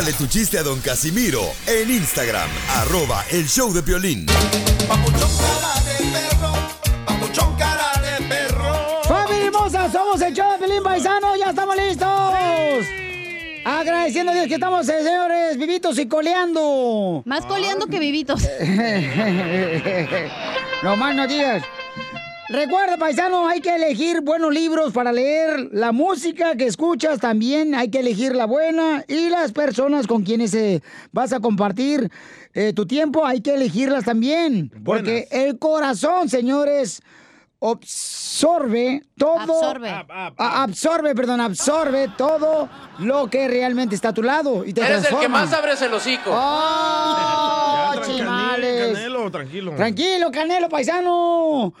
Mándale tu chiste a Don Casimiro en Instagram, arroba el show de violín. ¡Familia hermosa! Somos el show de Pelín Paisano, ya estamos listos. Agradeciendo a Dios que estamos, eh, señores, vivitos y coleando. Más coleando que vivitos. no más no digas. Recuerda, paisano, hay que elegir buenos libros para leer. La música que escuchas también hay que elegir la buena. Y las personas con quienes eh, vas a compartir eh, tu tiempo hay que elegirlas también. Porque el corazón, señores, absorbe todo. Absorbe. A- absorbe, perdón, absorbe todo lo que realmente está a tu lado. Y te Eres el que transforma. más abres el hocico. ¡Oh, Ya, tranquilo, chimales! Canelo, tranquilo. Tranquilo, Canelo, paisano.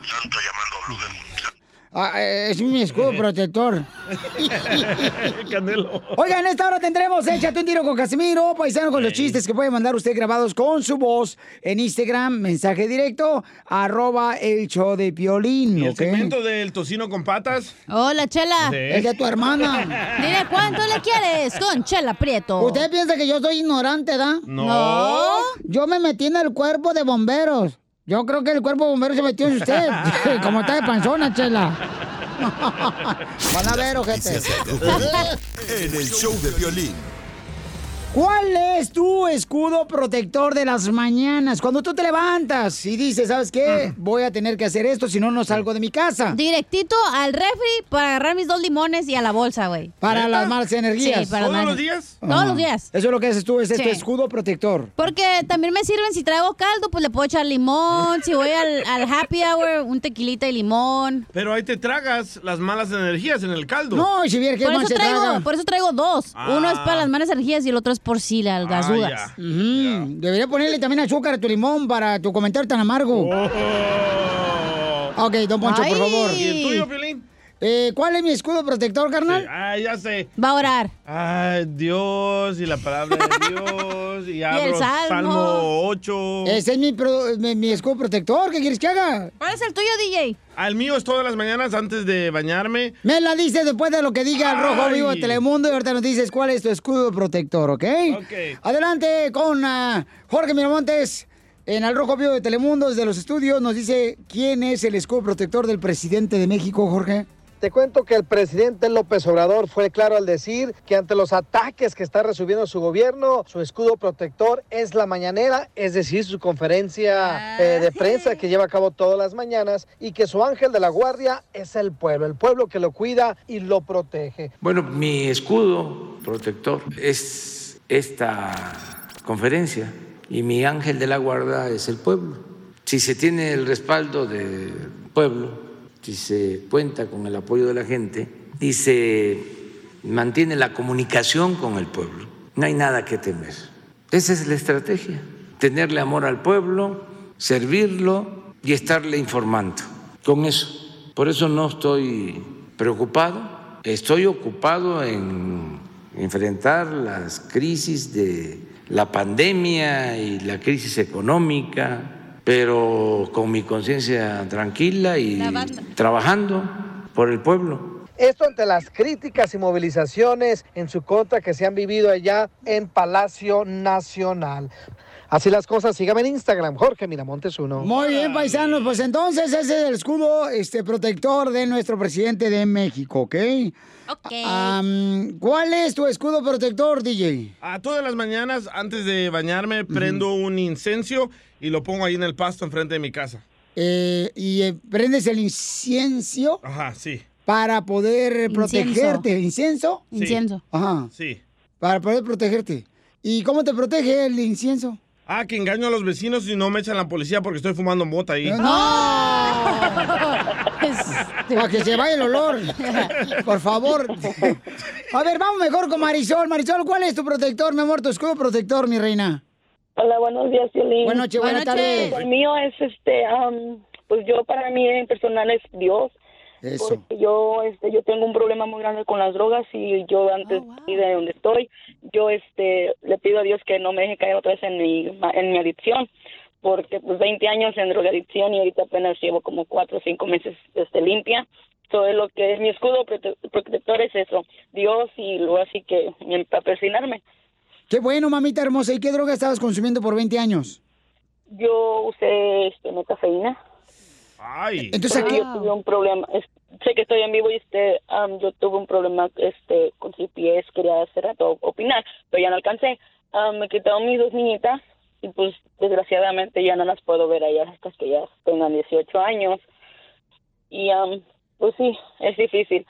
Ah, eh, es mi escudo protector. Canelo. Oigan, en esta hora tendremos Échate un tiro con Casimiro, paisano con los chistes que puede mandar usted grabados con su voz en Instagram, mensaje directo, arroba el show de Piolín, ¿Y el segmento del tocino con patas? Hola, Chela. Sí. Es de tu hermana. Dile cuánto le quieres con Chela Prieto. ¿Usted piensa que yo soy ignorante, da? No. Yo me metí en el cuerpo de bomberos. Yo creo que el cuerpo de bomberos se metió en usted. Como está de panzona, chela. Van a ver, ojete. En el show de violín. ¿Cuál es tu escudo protector de las mañanas? Cuando tú te levantas y dices, ¿sabes qué? Voy a tener que hacer esto, si no, no salgo de mi casa. Directito al refri para agarrar mis dos limones y a la bolsa, güey. Para las malas energías. Sí, para las ¿Todos los días? Todos los días. Eso es lo que haces tú, es tu Sí. escudo protector. Porque también me sirven si traigo caldo, pues le puedo echar limón. Si voy al, al happy hour, un tequilita y limón. Pero ahí te tragas las malas energías en el caldo. No, y si Por más eso, traigo, por eso traigo dos. Uno es para las malas energías y el otro es por si la- las Ah, dudas. Debería ponerle también azúcar a tu limón para tu comentario tan amargo. Oh. Ok, don Poncho, por favor. ¿Y el tuyo, Pelín? Eh, ¿Cuál es mi escudo protector, carnal? Ah, ya sé. Va a orar. Ay, Dios y la palabra de Dios. Y abro Salmo. Salmo 8. Ese es mi, pro- mi, mi escudo protector. ¿Qué quieres que haga? ¿Cuál es el tuyo, DJ? Al mío es todas las mañanas antes de bañarme. Me la dices después de lo que diga el Rojo. Vivo de Telemundo y ahorita nos dices cuál es tu escudo protector, ¿ok? Ok. Adelante con ah, Jorge Miramontes en el Rojo Vivo de Telemundo desde los estudios. Nos dice quién es el escudo protector del presidente de México, Jorge. Te cuento que el presidente López Obrador fue claro al decir que ante los ataques que está recibiendo su gobierno, su escudo protector es la mañanera, es decir, su conferencia eh, de prensa que lleva a cabo todas las mañanas y que su ángel de la guardia es el pueblo, el pueblo que lo cuida y lo protege. Bueno, mi escudo protector es esta conferencia y mi ángel de la guarda es el pueblo. Si se tiene el respaldo del pueblo, si se cuenta con el apoyo de la gente y se mantiene la comunicación con el pueblo, no hay nada que temer. Esa es la estrategia, tenerle amor al pueblo, servirlo y estarle informando con eso. Por eso no estoy preocupado, estoy ocupado en enfrentar las crisis de la pandemia y la crisis económica, pero con mi conciencia tranquila y trabajando por el pueblo. Esto ante las críticas y movilizaciones en su contra que se han vivido allá en Palacio Nacional. Así las cosas, sígame en Instagram, Jorge Miramontes uno. Muy bien, paisanos, pues entonces ese es el escudo este, protector de nuestro presidente de México, ¿ok? Ok. ¿Cuál es tu escudo protector, DJ? A todas las mañanas, antes de bañarme, prendo un incenso y lo pongo ahí en el pasto enfrente de mi casa. Eh, y eh, prendes el incienso Ajá, sí, para poder Incienso. protegerte. ¿Incienso? Incienso. Ajá, sí. para poder protegerte. ¿Y cómo te protege el incienso? Ah, que engaño a los vecinos y no me echan la policía porque estoy fumando mota ahí. Para que se vaya el olor. Por favor. A ver, vamos mejor con Marisol. Marisol, ¿cuál es tu protector, mi amor? Tu escudo protector, mi reina. Hola, buenos días, Violín. Buenas noches, buenas Buenas tardes. El mío es, este, am, pues yo para mí en personal es Dios. Eso. Porque yo, este, yo tengo un problema muy grande con las drogas y yo antes Oh, wow. de donde estoy, yo, este, le pido a Dios que no me deje caer otra vez en mi, en mi adicción, porque pues 20 años en drogadicción y ahorita apenas llevo como 4 o 5 meses, este, limpia. Todo lo que es mi escudo prote- protector es eso, Dios y luego así que para persinarme. Qué bueno, mamita hermosa. ¿Y qué droga estabas consumiendo por 20 años? Yo usé, este, metafeína. Ay, Entonces, ¿a Porque qué? yo tuve un problema, es- sé que estoy en vivo y este, yo tuve un problema este con CPS, quería hace rato opinar, pero ya no alcancé. Am, me quitaron mis dos niñitas y pues desgraciadamente ya no las puedo ver allá hasta que ya tengan 18 años. Y am, pues sí, es difícil.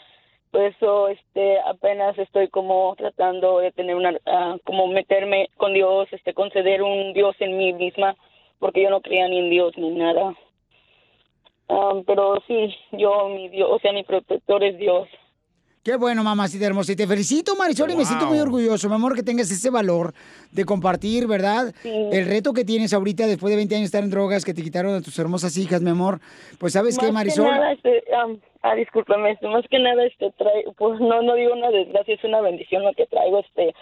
Por eso este apenas estoy como tratando de tener una ah, como meterme con Dios, este conceder un Dios en mí misma, porque yo no creía ni en Dios ni nada. Um, pero sí, yo, mi Dios, o sea, mi protector es Dios. Qué bueno, mamacita hermosa. Y te felicito, Marisol, y me siento muy orgulloso, mi amor, que tengas ese valor de compartir, ¿verdad? Sí. El reto que tienes ahorita después de 20 años de estar en drogas, que te quitaron a tus hermosas hijas, mi amor. Pues, ¿sabes qué, Más Marisol? que nada, este, um, ah, discúlpame, este, más que nada, este, trae, pues no, no digo una desgracia, es una bendición lo que traigo, este,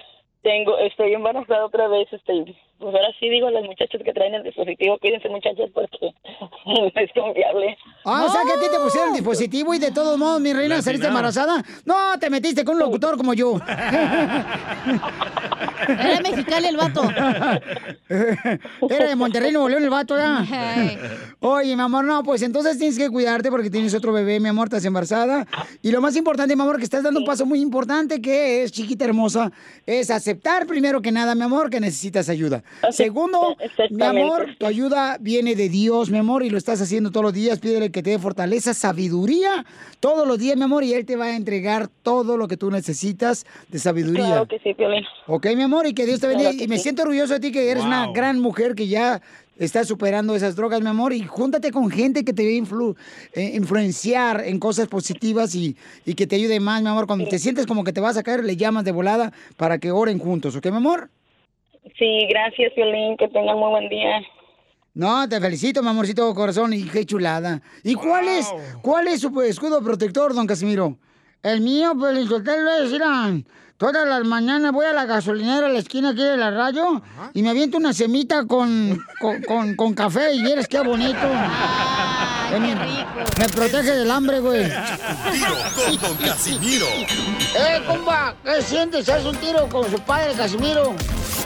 tengo, estoy embarazada otra vez, este, pues ahora sí digo a las muchachas que traen el dispositivo, cuídense muchachas porque es confiable. Ah, o sea que a ti te pusieron el dispositivo y de todos modos, mi reina, saliste embarazada. No, te metiste con un locutor como yo. Era mexicano el vato. Era de Monterrey, Nuevo León, el vato, ¿ya? Hey. Oye, mi amor, no, pues entonces tienes que cuidarte porque tienes otro bebé, mi amor, estás embarazada. Y lo más importante, mi amor, que estás dando un paso muy importante, que es, chiquita hermosa, es aceptar primero que nada, mi amor, que necesitas ayuda. Segundo, mi amor, tu ayuda viene de Dios, mi amor, y lo estás haciendo todos los días. Pídele que te dé fortaleza, sabiduría todos los días, mi amor, y Él te va a entregar todo lo que tú necesitas de sabiduría. Claro que sí, Piolín. Ok, mi amor, y que Dios te bendiga. Claro y me sí. siento orgulloso de ti que eres una gran mujer que ya está superando esas drogas, mi amor. Y júntate con gente que te va a influ- eh, influenciar en cosas positivas y, y que te ayude más, mi amor. Cuando te sientes como que te vas a caer, le llamas de volada para que oren juntos, ¿ok, mi amor? Sí, gracias, Piolín, que tengan muy buen día. No, te felicito, mi amorcito corazón, y qué chulada. ¿Y cuál es, cuál es su pues, escudo protector, don Casimiro? El mío, pues, el hotel es, mira, todas las mañanas voy a la gasolinera a la esquina aquí de la radio y me aviento una semita con, con, con- con café y eres qué bonito. Ay, qué rico. Me protege del hambre, güey. Tiro con Don Casimiro. ¡Eh, compa! ¿Qué sientes? ¿Haz un tiro con su padre, Casimiro?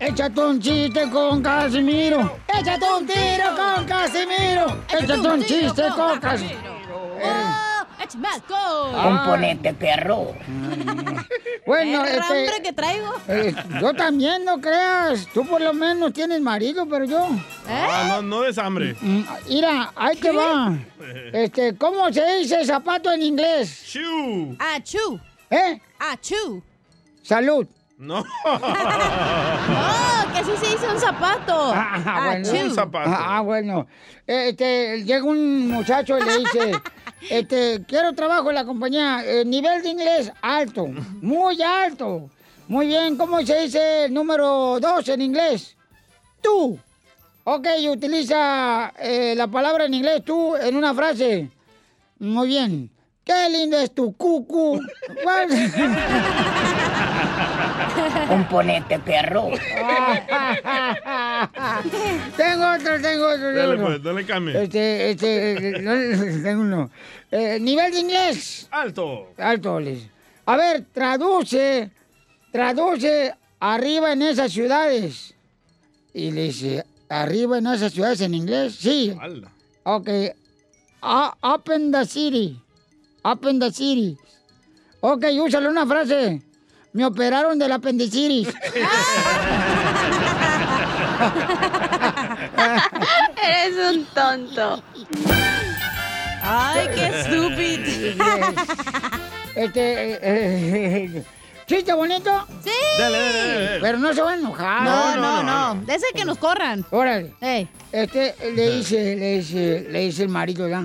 Échate un chiste con Casimiro. Échate un tiro con Casimiro. Échate un chiste con Casimiro. Oh, match, go. Componente, perro. Bueno, El este, hambre que traigo. eh, yo también, no creas. Tú por lo menos tienes marido, pero yo. Ah, no, no es hambre. Mm, Mira, ahí te va. Este, ¿cómo se dice zapato en inglés? Shoe. Achú. ¿Eh? Achú. Salud. No. No, que así se dice un zapato. Ah, bueno. Achú. Ah, ah, bueno. Este, llega un muchacho y le dice, este, quiero trabajo en la compañía, eh, nivel de inglés alto, muy alto. Muy bien, ¿cómo se dice el número dos en inglés? Tú. Ok, utiliza eh, la palabra en inglés tú en una frase. Muy bien. Qué lindo es tu cucu. ¿Cuál? Componente, perro. tengo otro, tengo otro. Dale, otro. pues, no le cambie. Este, este, no, tengo uno. Eh, nivel de inglés. Alto. Alto, les. A ver, traduce, traduce arriba en esas ciudades. Y le dice, arriba en esas ciudades en inglés, sí. Ala. Ok. Ah, up in the city. Up in the city. Ok, úsale una frase. Me operaron del apendicitis. Eres un tonto. Ay, qué estúpido. Este, eh, eh, ¿chiste bonito? Sí. Dale, dale, dale, dale. Pero no se van a enojar. No, no, no. De ese que nos corran. Órale. Este, le dice, le dice, le dice el marido, ¿verdad?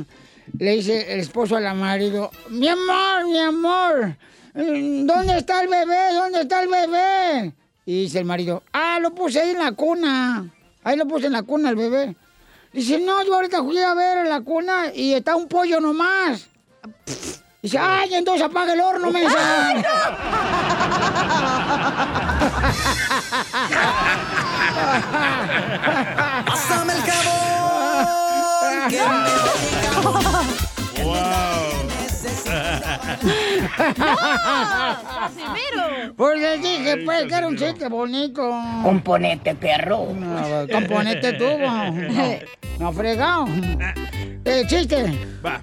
Le dice el esposo al marido, mi amor, mi amor, ¿dónde está el bebé? ¿Dónde está el bebé? Y dice el marido, ah, lo puse ahí en la cuna. Ahí lo puse en la cuna el bebé. Dice, no, yo ahorita fui a ver en la cuna y está un pollo nomás. Dice, ay, entonces apaga el horno, mensa. Pásame el jabón que Pues les dije, pues, que era un chiste bonito. Componente, perro. No, componente tuvo. No, no fregado. Eh, chiste. Va.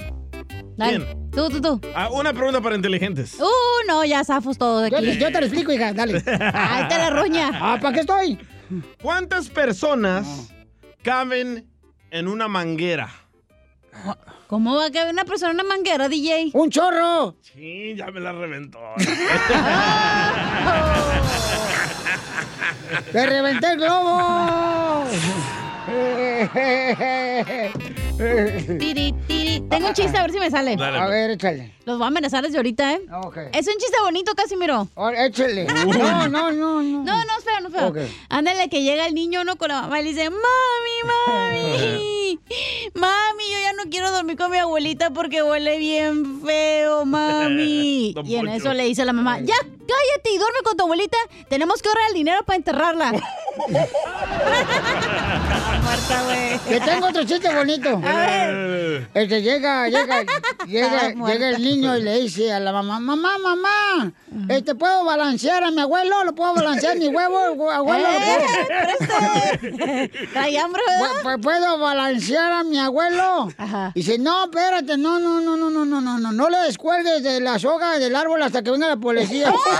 Dale. Bien. Tú, tú, tú. Ah, una pregunta para inteligentes. Uh, no, ya zafos todo de Yo, aquí. te- yo te lo explico, hija, dale. Ahí te la roña. Ah, ¿para qué estoy? ¿Cuántas personas caben en una manguera? ¿Cómo va a caber una persona en una manguera, DJ? ¡Un chorro! Sí, ya me la reventó. ¡Te reventé el globo! Tiri, tiri. Tengo un chiste, a ver si me sale. Dale, A pues. ver, échale. Los voy a amenazar desde ahorita, ¿eh? Ok. Es un chiste bonito, Casimiro. Ahora, échale. No, no, no, no. No, no, espera, no, espera. Ok. Ándale, que llega el niño uno con la mamá y le dice, mami, mami, mami, yo ya no quiero dormir con mi abuelita porque huele bien feo, mami. Y en eso le dice la mamá, ya, cállate y duerme con tu abuelita, tenemos que ahorrar el dinero para enterrarla. Muerta, güey. Que tengo otro chiste bonito. A ver. Este llega, llega, llega, llega el niño y le dice a la mamá, mamá, mamá, este, ¿puedo balancear a mi abuelo? ¿Lo puedo balancear mi huevo, abuelo? ¿Lo puedo? Eh, Trae hambre, ¿verdad? Pu- pu- ¿Puedo balancear a mi abuelo? Dice, no, espérate, no, no, no, no, no, no, no, no, no le descuelgues de la soga del árbol hasta que venga la policía.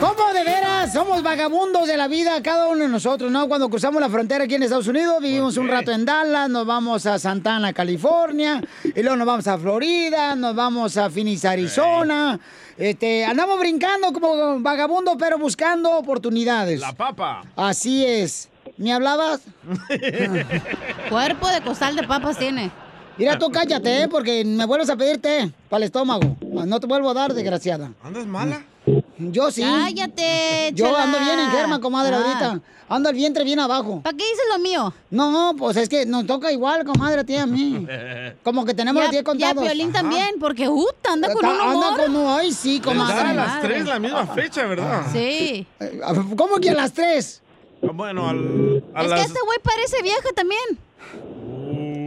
¿Cómo de veras somos vagabundos de la vida cada uno de nosotros, ¿no? Cuando cruzamos la frontera aquí en Estados Unidos, vivimos un rato en Dallas, nos vamos a Santana, California, y luego nos vamos a Florida, nos vamos a Phoenix, Arizona. Este, andamos brincando como vagabundos, pero buscando oportunidades. La papa. Así es. ¿Me hablabas? Cuerpo de costal de papas tiene. Mira, tú cállate, ¿eh? porque me vuelves a pedir té para el estómago. No te vuelvo a dar, desgraciada. ¿Andas mala? Yo sí. Cállate, Yo chela. ando bien en germa, comadre, Ah. ahorita. Ando el vientre bien abajo. ¿Para qué dices lo mío? No, pues es que nos toca igual, comadre, a ti y a mí. Como que tenemos los 10 ya contados. Piolín también, porque uh, anda con un Anda humor. como, ay, sí, comadre. a las tres la misma fecha, ¿verdad? Sí. Eh, ¿Cómo que a las 3? Bueno, al, a Es las... que este güey parece vieja también.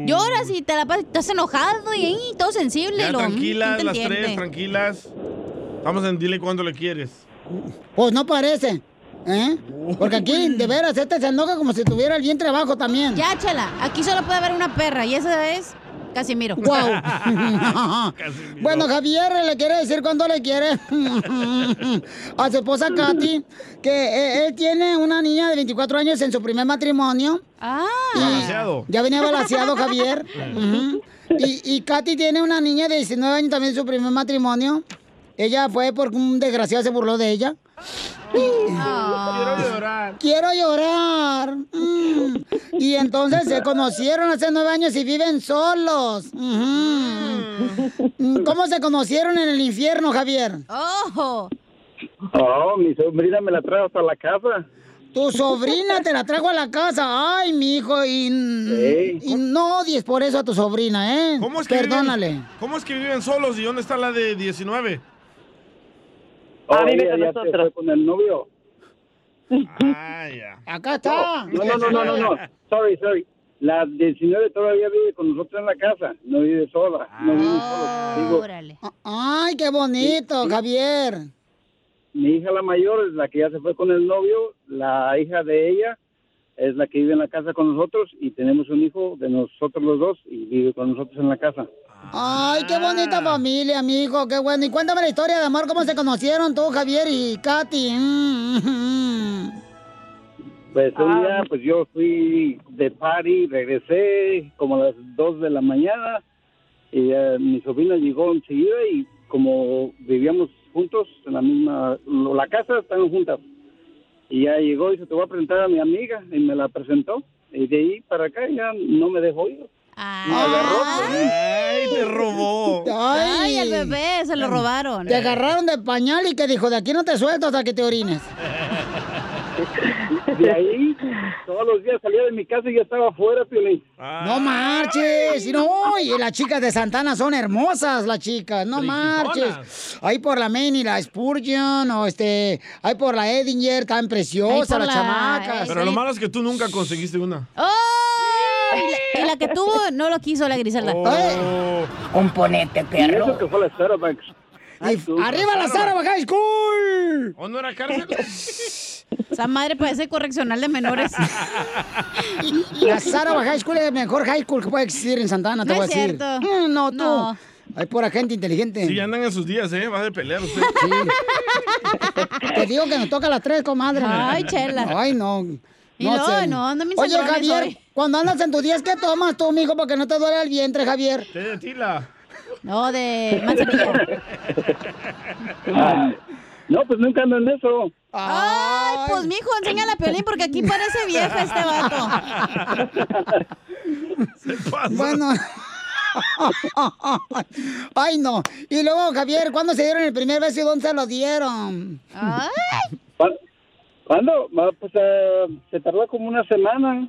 Lloras y te la pasas, estás enojado y todo sensible. Ya y lo, mm, tranquilas, ¿quién te las tres, tranquilas. Vamos en dile cuánto le quieres. Pues no parece. ¿Eh? Porque aquí, de veras, este se enoja como si tuviera el vientre abajo también. Ya, chala, aquí solo puede haber una perra y esa es Casimiro. Wow. bueno, Javier le quiere decir cuándo le quiere a su esposa Katy que eh, él tiene una niña de 24 años en su primer matrimonio. Ah. Balanceado. Ya venía balanceado Javier. Y, y Katy tiene una niña de 19 años también en su primer matrimonio. Ella fue porque un desgraciado se burló de ella. Quiero llorar. Quiero llorar. Mm. Y entonces se conocieron hace nueve años y viven solos. Mm, ¿Cómo se conocieron en el infierno, Javier? ¡Ojo! Oh, mi sobrina me la trajo hasta la casa. Tu sobrina te la trajo a la casa. Ay, mi hijo. Y, Sí. y no odies por eso a tu sobrina, ¿eh? ¿Cómo es que Perdónale. Viven, ¿Cómo es que viven solos y dónde está la de 19? Oh, Ah, vive con nosotros. fue con el novio. Ah, ya. Acá está. No, no, no, no, no, no. Sorry, sorry. La 19 todavía vive con nosotros en la casa. No vive sola. No vive sola. Digo, Órale. Ay, qué bonito, Javier. mi hija la mayor es la que ya se fue con el novio. La hija de ella es la que vive en la casa con nosotros. Y tenemos un hijo de nosotros los dos y vive con nosotros en la casa. Ay, qué bonita familia, mi hijo, qué bueno. Y cuéntame la historia de amor, cómo se conocieron tú, Javier y Katy. Mm. Pues un día, pues yo fui de party, regresé como a las 2 de la mañana y eh, mi sobrina llegó enseguida y como vivíamos juntos en la misma, la casa están juntas. Y ya llegó y dice, te voy a presentar a mi amiga y me la presentó. Y de ahí para acá ya no me dejó ir. Me agarró. Ay, te robó. Ay, el bebé, se lo robaron. Te agarraron de pañal y que dijo, de aquí no te suelto hasta que te orines. De ahí, todos los días salía de mi casa y ya estaba afuera, Piolín. No marches. Y no, y las chicas de Santana son hermosas, las chicas. No marches. Ahí por la Main y la Spurgeon, o este, ahí por la Edinger, tan preciosa, las la- chamacas. Pero lo malo es que tú nunca conseguiste una. ¡Ay! Y la, y la que tuvo no lo quiso la Griselda. Oh. Componente, Y eso que fue la Starbucks. Y arriba la Sara High School. ¿O no era cárcel? Esa madre parece correccional de menores. La Sara High School es el mejor high school que puede existir en Santana, te No voy a es decir. cierto. Mm, No, tú. No. Hay pura gente inteligente. Sí, andan en sus días, ¿eh? Va de pelear usted. Te digo que nos toca a las tres, comadre. Ay, chela. Ay, no. Y no, no, andan mis Oye, Javier, hoy. Cuando andas en tus días, ¿qué tomas tú, mijo? Porque no te duele el vientre, Javier. De tila. No, de manzanilla. Ah, no, pues nunca ando en eso. Ay, pues mijo, enséñale a Piolín porque aquí parece vieja este vato. Bueno. Ay, no. Y luego, Javier, ¿cuándo se dieron el primer beso y dónde se lo dieron? Ay, ¿Cuándo? Ah, Pues eh, se tardó como una semana.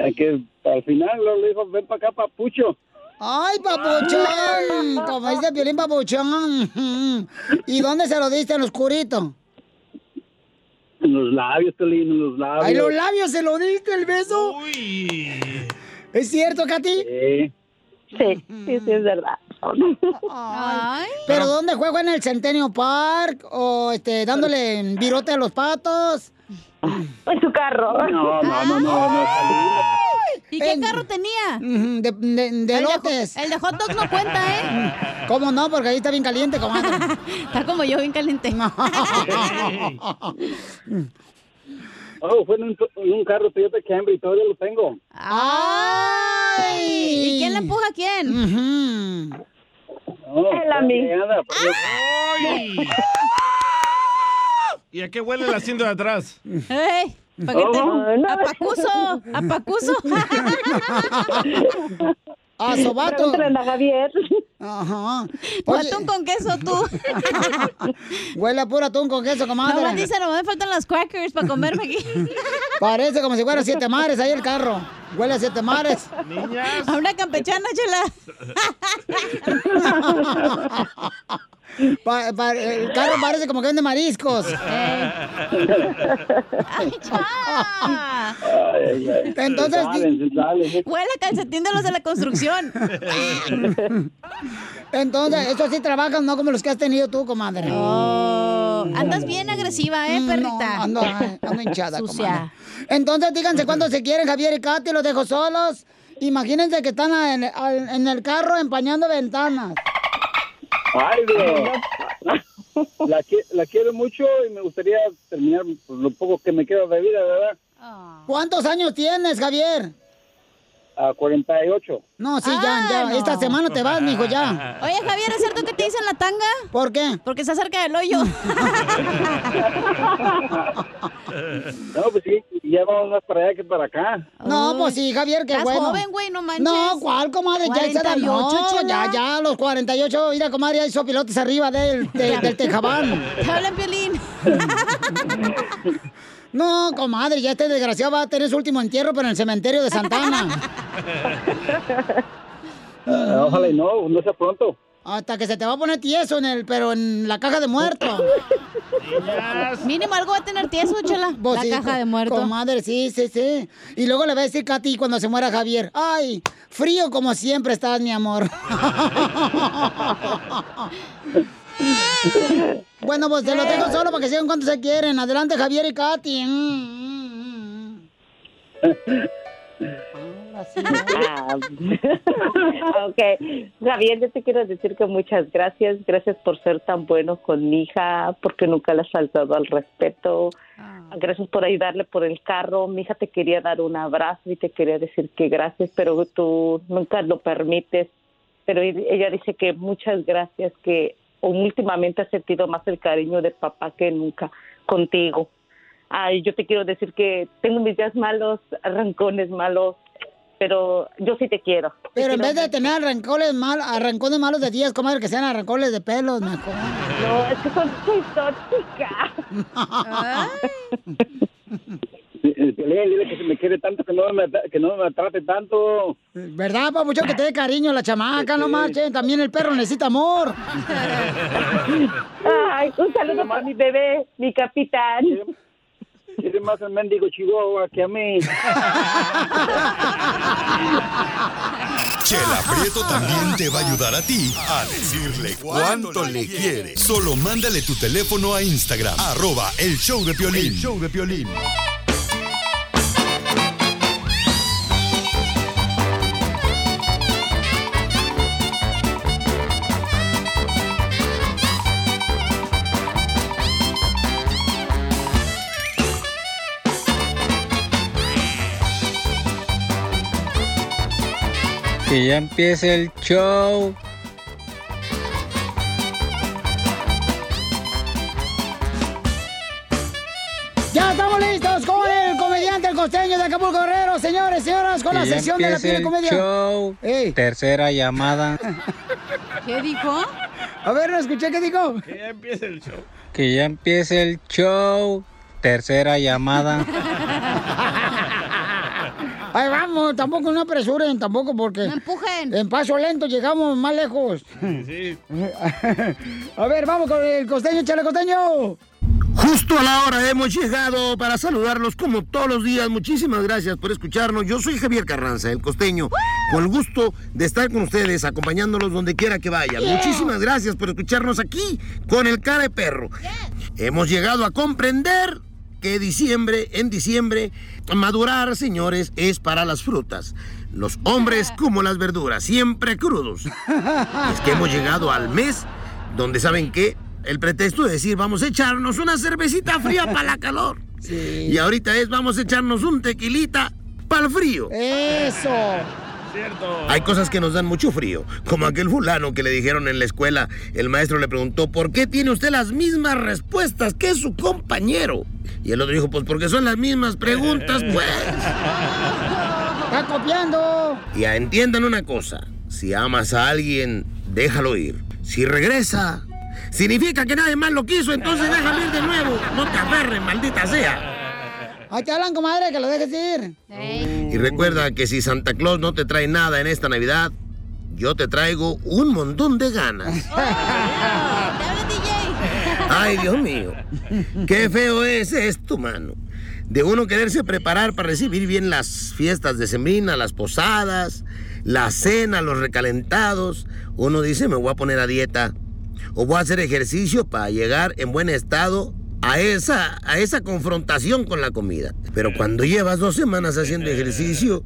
Eh, que al final luego le dijo, ven para acá, papucho. Ay, papuchón. Como dice Piolín, papuchón. ¿Y dónde se lo diste? En lo oscurito. En los labios, Piolín, en los labios. Ay, los labios se lo diste el beso. ¿Es cierto, Katy? Sí. Sí, sí, sí, es verdad. Ay. ¿Pero dónde juego? ¿En el Centennial Park? ¿O este, dándole virote a los patos? En su carro. No, no, no, no, no. ¿Y qué carro tenía? De, de, de El de lotes. el de hot dogs no cuenta, ¿eh? ¿Cómo no? Porque ahí está bien caliente, comadre. Está como yo, bien caliente. Oh, fue en un, en un carro Toyota Camry, todavía lo tengo. ¡Ay! ¿Y quién le empuja a quién? Ujú. No, Él a mí. que anda, ¡Ay! ¿Y a qué huele el asiento de atrás? ¡Ey! ¿Pa' qué te- Oh. ¡A Pacuso! ¡A Pacuso! A sobato. A Javier. Ajá. O atún con queso, tú. Huele a puro atún con queso, comadre. No, dice, no me faltan las crackers para comerme aquí. Parece como si fuera siete mares ahí el carro. Huele a siete mares. Niñas. A una campechana, chela. Pa- pa- el carro parece como que vende mariscos. ¡Ay, cha! Entonces, Huele a calcetín de los de la construcción. entonces, estos sí trabajan, no como los que has tenido tú, comadre. Oh, andas bien agresiva, ¿eh, Mm, perrita? No, ando, ando hinchada, Sucia. comadre. Entonces, díganse cuándo se quieren, Javier y Katy, los dejo solos. Imagínense que están en, en el carro empañando ventanas. Ay, Dios. La, qui- la quiero mucho y me gustaría terminar pues, lo poco que me queda de vida, ¿verdad? ¿Cuántos años tienes, Javier? A 48. No, sí, ya, ya. Esta semana te vas, mijo, ya. Oye, Javier, ¿es cierto que te dicen la tanga? ¿Por qué? Porque está cerca del hoyo. No, pues sí, ya vamos más para allá que para acá. No, pues sí, Javier, qué Estás bueno. joven, güey, no manches. No, ¿cuál, comadre? Ya esa edad, 48, no, chela. ya, ya, los 48, mira, comadre, ya hizo pilotes arriba del, de- del tejabán. Te hablan, Piolín. No, comadre, ya este desgraciado va a tener su último entierro, pero en el cementerio de Santana. Ah, ojalá y no, no sea pronto. Hasta que se te va a poner tieso en el, pero en la caja de muerto. Mínimo algo va a tener tieso, chela. La sí, caja de muerto. Comadre, sí, sí, sí. Y luego le va a decir Katy cuando se muera Javier. Ay, frío como siempre estás, mi amor. bueno, pues te lo dejo solo para que sigan cuando se quieren. Adelante, Javier y Katy. Mm, mm, Ah, ok. Javier, yo te quiero decir que muchas gracias. Gracias por ser tan bueno con mi hija, porque nunca le has faltado al respeto. Gracias por ayudarle por el carro. Mi hija te quería dar un abrazo y te quería decir que gracias, pero tú nunca lo permites. Pero ella dice que muchas gracias, que últimamente ha sentido más el cariño de papá que nunca contigo. Ay, yo te quiero decir que tengo mis días malos, arrancones malos, pero yo sí te quiero. Pero en vez de tener arrancones, mal, arrancones malos de días, comadre, que sean arrancones de pelos, mejor. No, es que son, soy tóxica. Eh, Piolín, dile que si me quiere tanto, que no me, que no me trate tanto. ¿Verdad, papuchón, que te dé cariño la chamaca? No marchen, también el perro necesita amor. Ay, un saludo para mi bebé, mi capitán. Quiere más el mendigo Chihuahua que a mí. Chela Prieto también te va a ayudar a ti a decirle cuánto le quiere. Solo mándale tu teléfono a Instagram, arroba el show de Piolín. El show de Piolín. Que ya empiece el show. Ya estamos listos con el comediante, el costeño de Acapulco Guerrero, señores, señoras, con la Que sección de la empiece piel comedia. show. Tercera llamada. ¿Qué dijo? A ver, no escuché qué dijo. Que ya empiece el show. Que ya empiece el show. Tercera llamada. Ahí vamos, tampoco no apresuren, tampoco porque... No empujen. En paso lento llegamos más lejos. Sí. A ver, vamos con el costeño, chale costeño. Justo a la hora hemos llegado para saludarlos como todos los días. Muchísimas gracias por escucharnos. Yo soy Javier Carranza, el costeño, con el gusto de estar con ustedes, acompañándolos donde quiera que vayan. Yeah. Muchísimas gracias por escucharnos aquí con el cara de perro. Hemos llegado a comprender que diciembre, en diciembre, madurar, señores, es para las frutas. Los hombres como las verduras, siempre crudos. Es que hemos llegado al mes donde, ¿saben qué? El pretexto de decir, vamos a echarnos una cervecita fría para la calor. Y ahorita es, vamos a echarnos un tequilita para el frío. Eso. Cierto. Hay cosas que nos dan mucho frío, como aquel fulano que le dijeron en la escuela, el maestro le preguntó, ¿por qué tiene usted las mismas respuestas que su compañero? Y el otro dijo, pues porque son las mismas preguntas, pues. Está copiando. Y entiendan una cosa, si amas a alguien, déjalo ir. Si regresa, significa que nadie más lo quiso, entonces déjalo ir de nuevo. No te aferres, maldita sea. Ahí te hablan, comadre, que lo dejes ir. Y recuerda que si Santa Claus no te trae nada en esta Navidad, yo te traigo un montón de ganas. Ay, Dios mío. Qué feo es esto, mano. De uno quererse preparar para recibir bien las fiestas de sembrina, las posadas, la cena, los recalentados. Uno dice, me voy a poner a dieta. O voy a hacer ejercicio para llegar en buen estado a esa, a esa confrontación con la comida. Pero cuando llevas dos semanas haciendo ejercicio,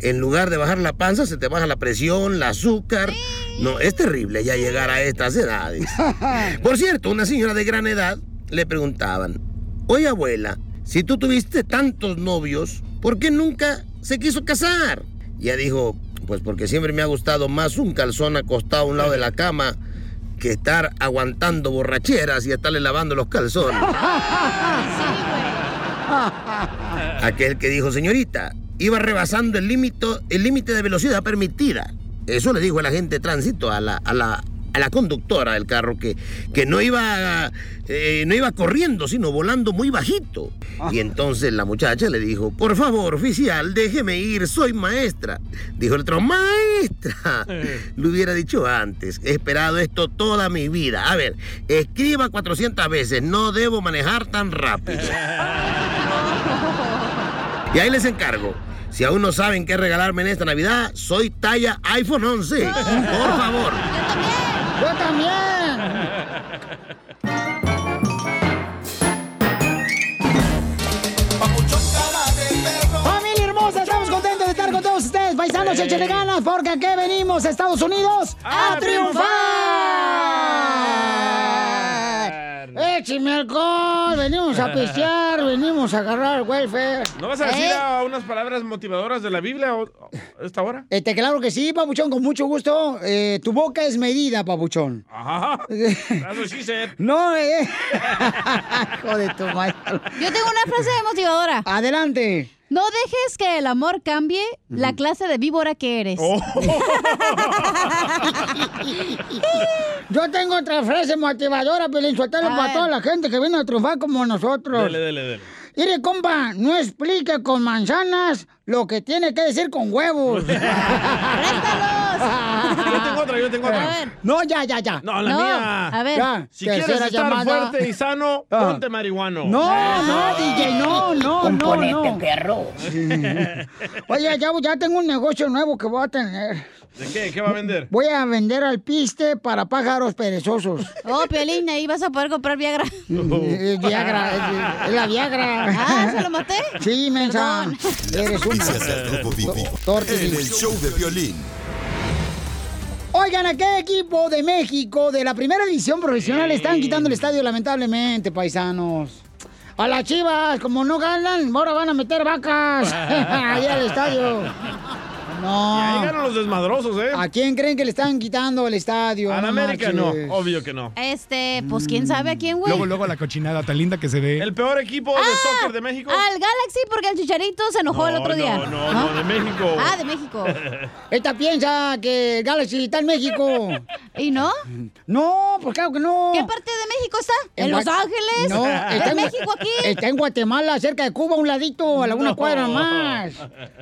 en lugar de bajar la panza, se te baja la presión, el azúcar. No, es terrible ya llegar a estas edades. Por cierto, una señora de gran edad le preguntaban, oye abuela, si tú tuviste tantos novios, ¿por qué nunca se quiso casar? Y ella dijo, pues porque siempre me ha gustado más un calzón acostado a un lado de la cama que estar aguantando borracheras y estarle lavando los calzones. Aquel que dijo, señorita, iba rebasando el límite el límite de velocidad permitida. Eso le dijo el agente de tránsito a la, a la, a la conductora del carro que, que no, iba, eh, no iba corriendo, sino volando muy bajito. Y entonces la muchacha le dijo, por favor, oficial, déjeme ir, soy maestra. Dijo el otro, maestra. Lo hubiera dicho antes, he esperado esto toda mi vida. A ver, escriba 400 veces, no debo manejar tan rápido. Y ahí les encargo. Si aún no saben qué regalarme en esta Navidad, soy talla iPhone 11. Por favor. Yo también. Familia hermosa, estamos contentos de estar con todos ustedes. Paisanos, Sí. échenle ganas porque aquí venimos a Estados Unidos a, ¡A triunfar. Écheme alcohol, venimos a pistear, venimos a agarrar welfare. ¿No vas a decir ¿Eh? a unas palabras motivadoras de la Biblia o- a esta hora? Este, claro que sí, papuchón, con mucho gusto. Eh, tu boca es medida, papuchón. Ajá. That's what she said. No, eh. Hijo de tu madre. Yo tengo una frase motivadora. Adelante. No dejes que el amor cambie la clase de víbora que eres. Oh. Yo tengo otra frase motivadora, Pelín, A para toda la gente que viene a triunfar como nosotros. Dele, dele, dele. Mire, compa, no explique con manzanas lo que tiene que decir con huevos. Yo tengo otra, yo tengo otra. No, ya, ya, ya. No, la mía. Ya, Si quieres estar llamada. fuerte y sano, Ah. ponte marihuano. No, no, DJ, no, no, no, no. perro. Oye, ya, ya tengo un negocio nuevo que voy a tener. ¿De qué? ¿Qué va a vender? Voy a vender al piste para pájaros perezosos. Oh, Piolín, ahí vas a poder comprar Viagra. Es Viagra, es, es la Viagra. Ah, ¿se lo maté? Sí, mensa. Eres una. En el show de violín. Oigan, ¿a qué equipo de México de la primera división profesional están quitando el estadio lamentablemente, paisanos? A las chivas, como no ganan, ahora van a meter vacas ahí al estadio. No. Y ahí ganan los desmadrosos, ¿eh? ¿A quién creen que le están quitando el estadio? A la No América no, obvio que no. Este, pues quién sabe a quién, güey. Luego, luego la cochinada tan linda que se ve. El peor equipo de soccer de México. Al Galaxy porque el Chicharito se enojó el otro día. no, no, no, de México. Ah, de México. Esta piensa que Galaxy está en México. ¿Y no? No, pues claro que no. ¿Qué parte de México está? ¿En, Los Gua- Ángeles? No, ¿En México aquí? Está en Guatemala, cerca de Cuba, a un ladito, a la una No. cuadra más.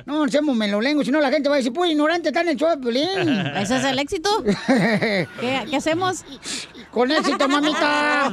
No, no seamos melolengos, si no la gente va a decir, pues ignorante, está en el show de Piolín. ¿Ese es el éxito? ¿Qué, qué hacemos? Con éxito, mamita.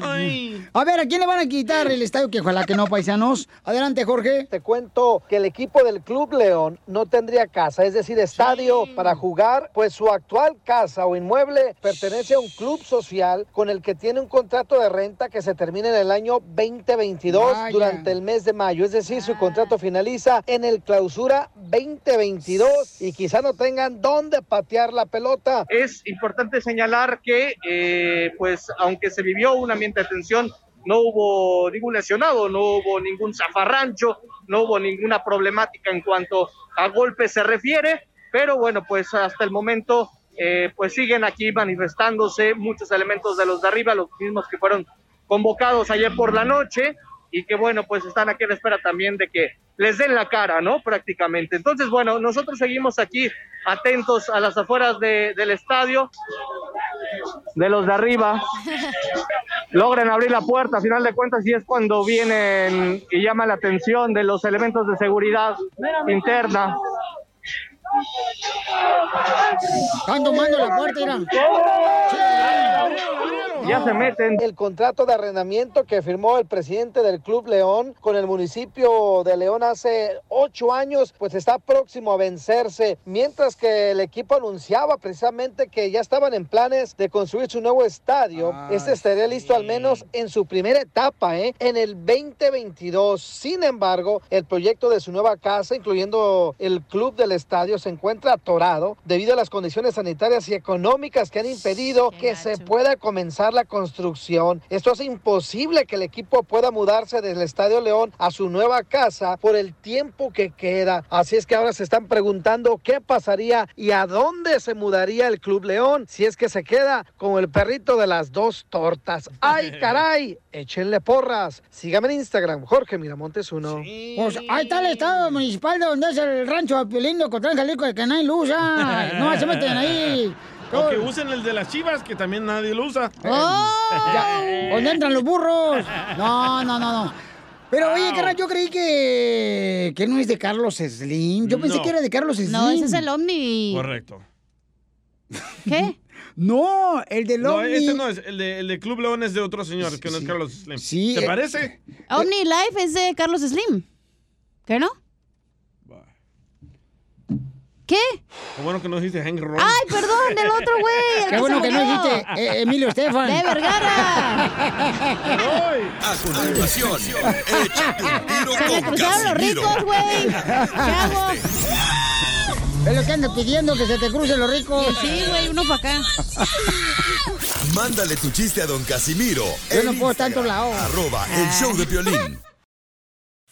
A ver, ¿a quién le van a quitar el estadio? Que ojalá que no, paisanos. Adelante, Jorge. Te cuento que el equipo del Club León no tendría casa, es decir, estadio para jugar, pues su actual casa o inmueble pertenece a un club social con el que tiene un contrato de renta que se termina en el año 2022 Vaya. durante el mes de mayo, es decir, su contrato finaliza en el clausura 2022 y quizá no tengan dónde patear la pelota. Es importante señalar que, eh, pues, aunque se vivió un ambiente de tensión, no hubo ningún lesionado, no hubo ningún zafarrancho, no hubo ninguna problemática en cuanto a golpes se refiere, pero bueno, pues hasta el momento, eh, pues siguen aquí manifestándose muchos elementos de los de arriba, los mismos que fueron convocados ayer por la noche, y que bueno, pues están aquí a la espera también de que les den la cara, ¿no? Prácticamente. Entonces, bueno, nosotros seguimos aquí atentos a las afueras de- del estadio, de los de arriba. Logran abrir la puerta, a final de cuentas, y es cuando vienen y llama la atención de los elementos de seguridad interna. Están tomando la puerta, mira. Ya se meten. El contrato de arrendamiento que firmó el presidente del Club León con el municipio de León hace ocho años, pues está próximo a vencerse, mientras que el equipo anunciaba precisamente que ya estaban en planes de construir su nuevo estadio. este estaría listo al menos en su primera etapa, ¿eh? en el 2022. Sin embargo, el proyecto de su nueva casa, incluyendo el club del estadio, se encuentra atorado debido a las condiciones sanitarias y económicas que han impedido que se pueda comenzar la construcción. Esto hace imposible que el equipo pueda mudarse del Estadio León a su nueva casa por el tiempo que queda. Así es que ahora se están preguntando qué pasaría y a dónde se mudaría el Club León si es que se queda con el perrito de las dos tortas. ¡Ay, caray! Échenle porras. Sígame en Instagram, Jorge Miramontes uno. Pues ahí está el estado municipal de donde es el rancho de Piolín de Cotlán, Jalisco, de que nadie usa. No se meten ahí. O que usen el de las chivas, que también nadie lo usa. ¡Oh! Ya, ¿Dónde entran los burros? No, no, no, no. Pero oye, carnal, yo creí que, que no es de Carlos Slim. Yo pensé No. que era de Carlos Slim. No, ese es el Omni. Correcto. ¿Qué? No, el del No, Omni. este no es. El de, el de Club León es de otro señor, que no es Carlos Slim. Sí, ¿Te eh, parece? Omni Life es de Carlos Slim. ¿Qué no? ¿Qué? Qué bueno que no dijiste Hank Ron. Ay, perdón, del otro güey. Qué bueno que no dijiste eh, Emilio Estefan. De Vergara. A continuación, échate un tiro Se me con cruzaron los ricos, güey. ¿Qué hago? Es lo que ando pidiendo, que se te crucen los ricos. Sí, güey, uno para acá. Mándale tu chiste a don Casimiro. Yo no puedo estar en todos lados. Arroba el show de Piolín.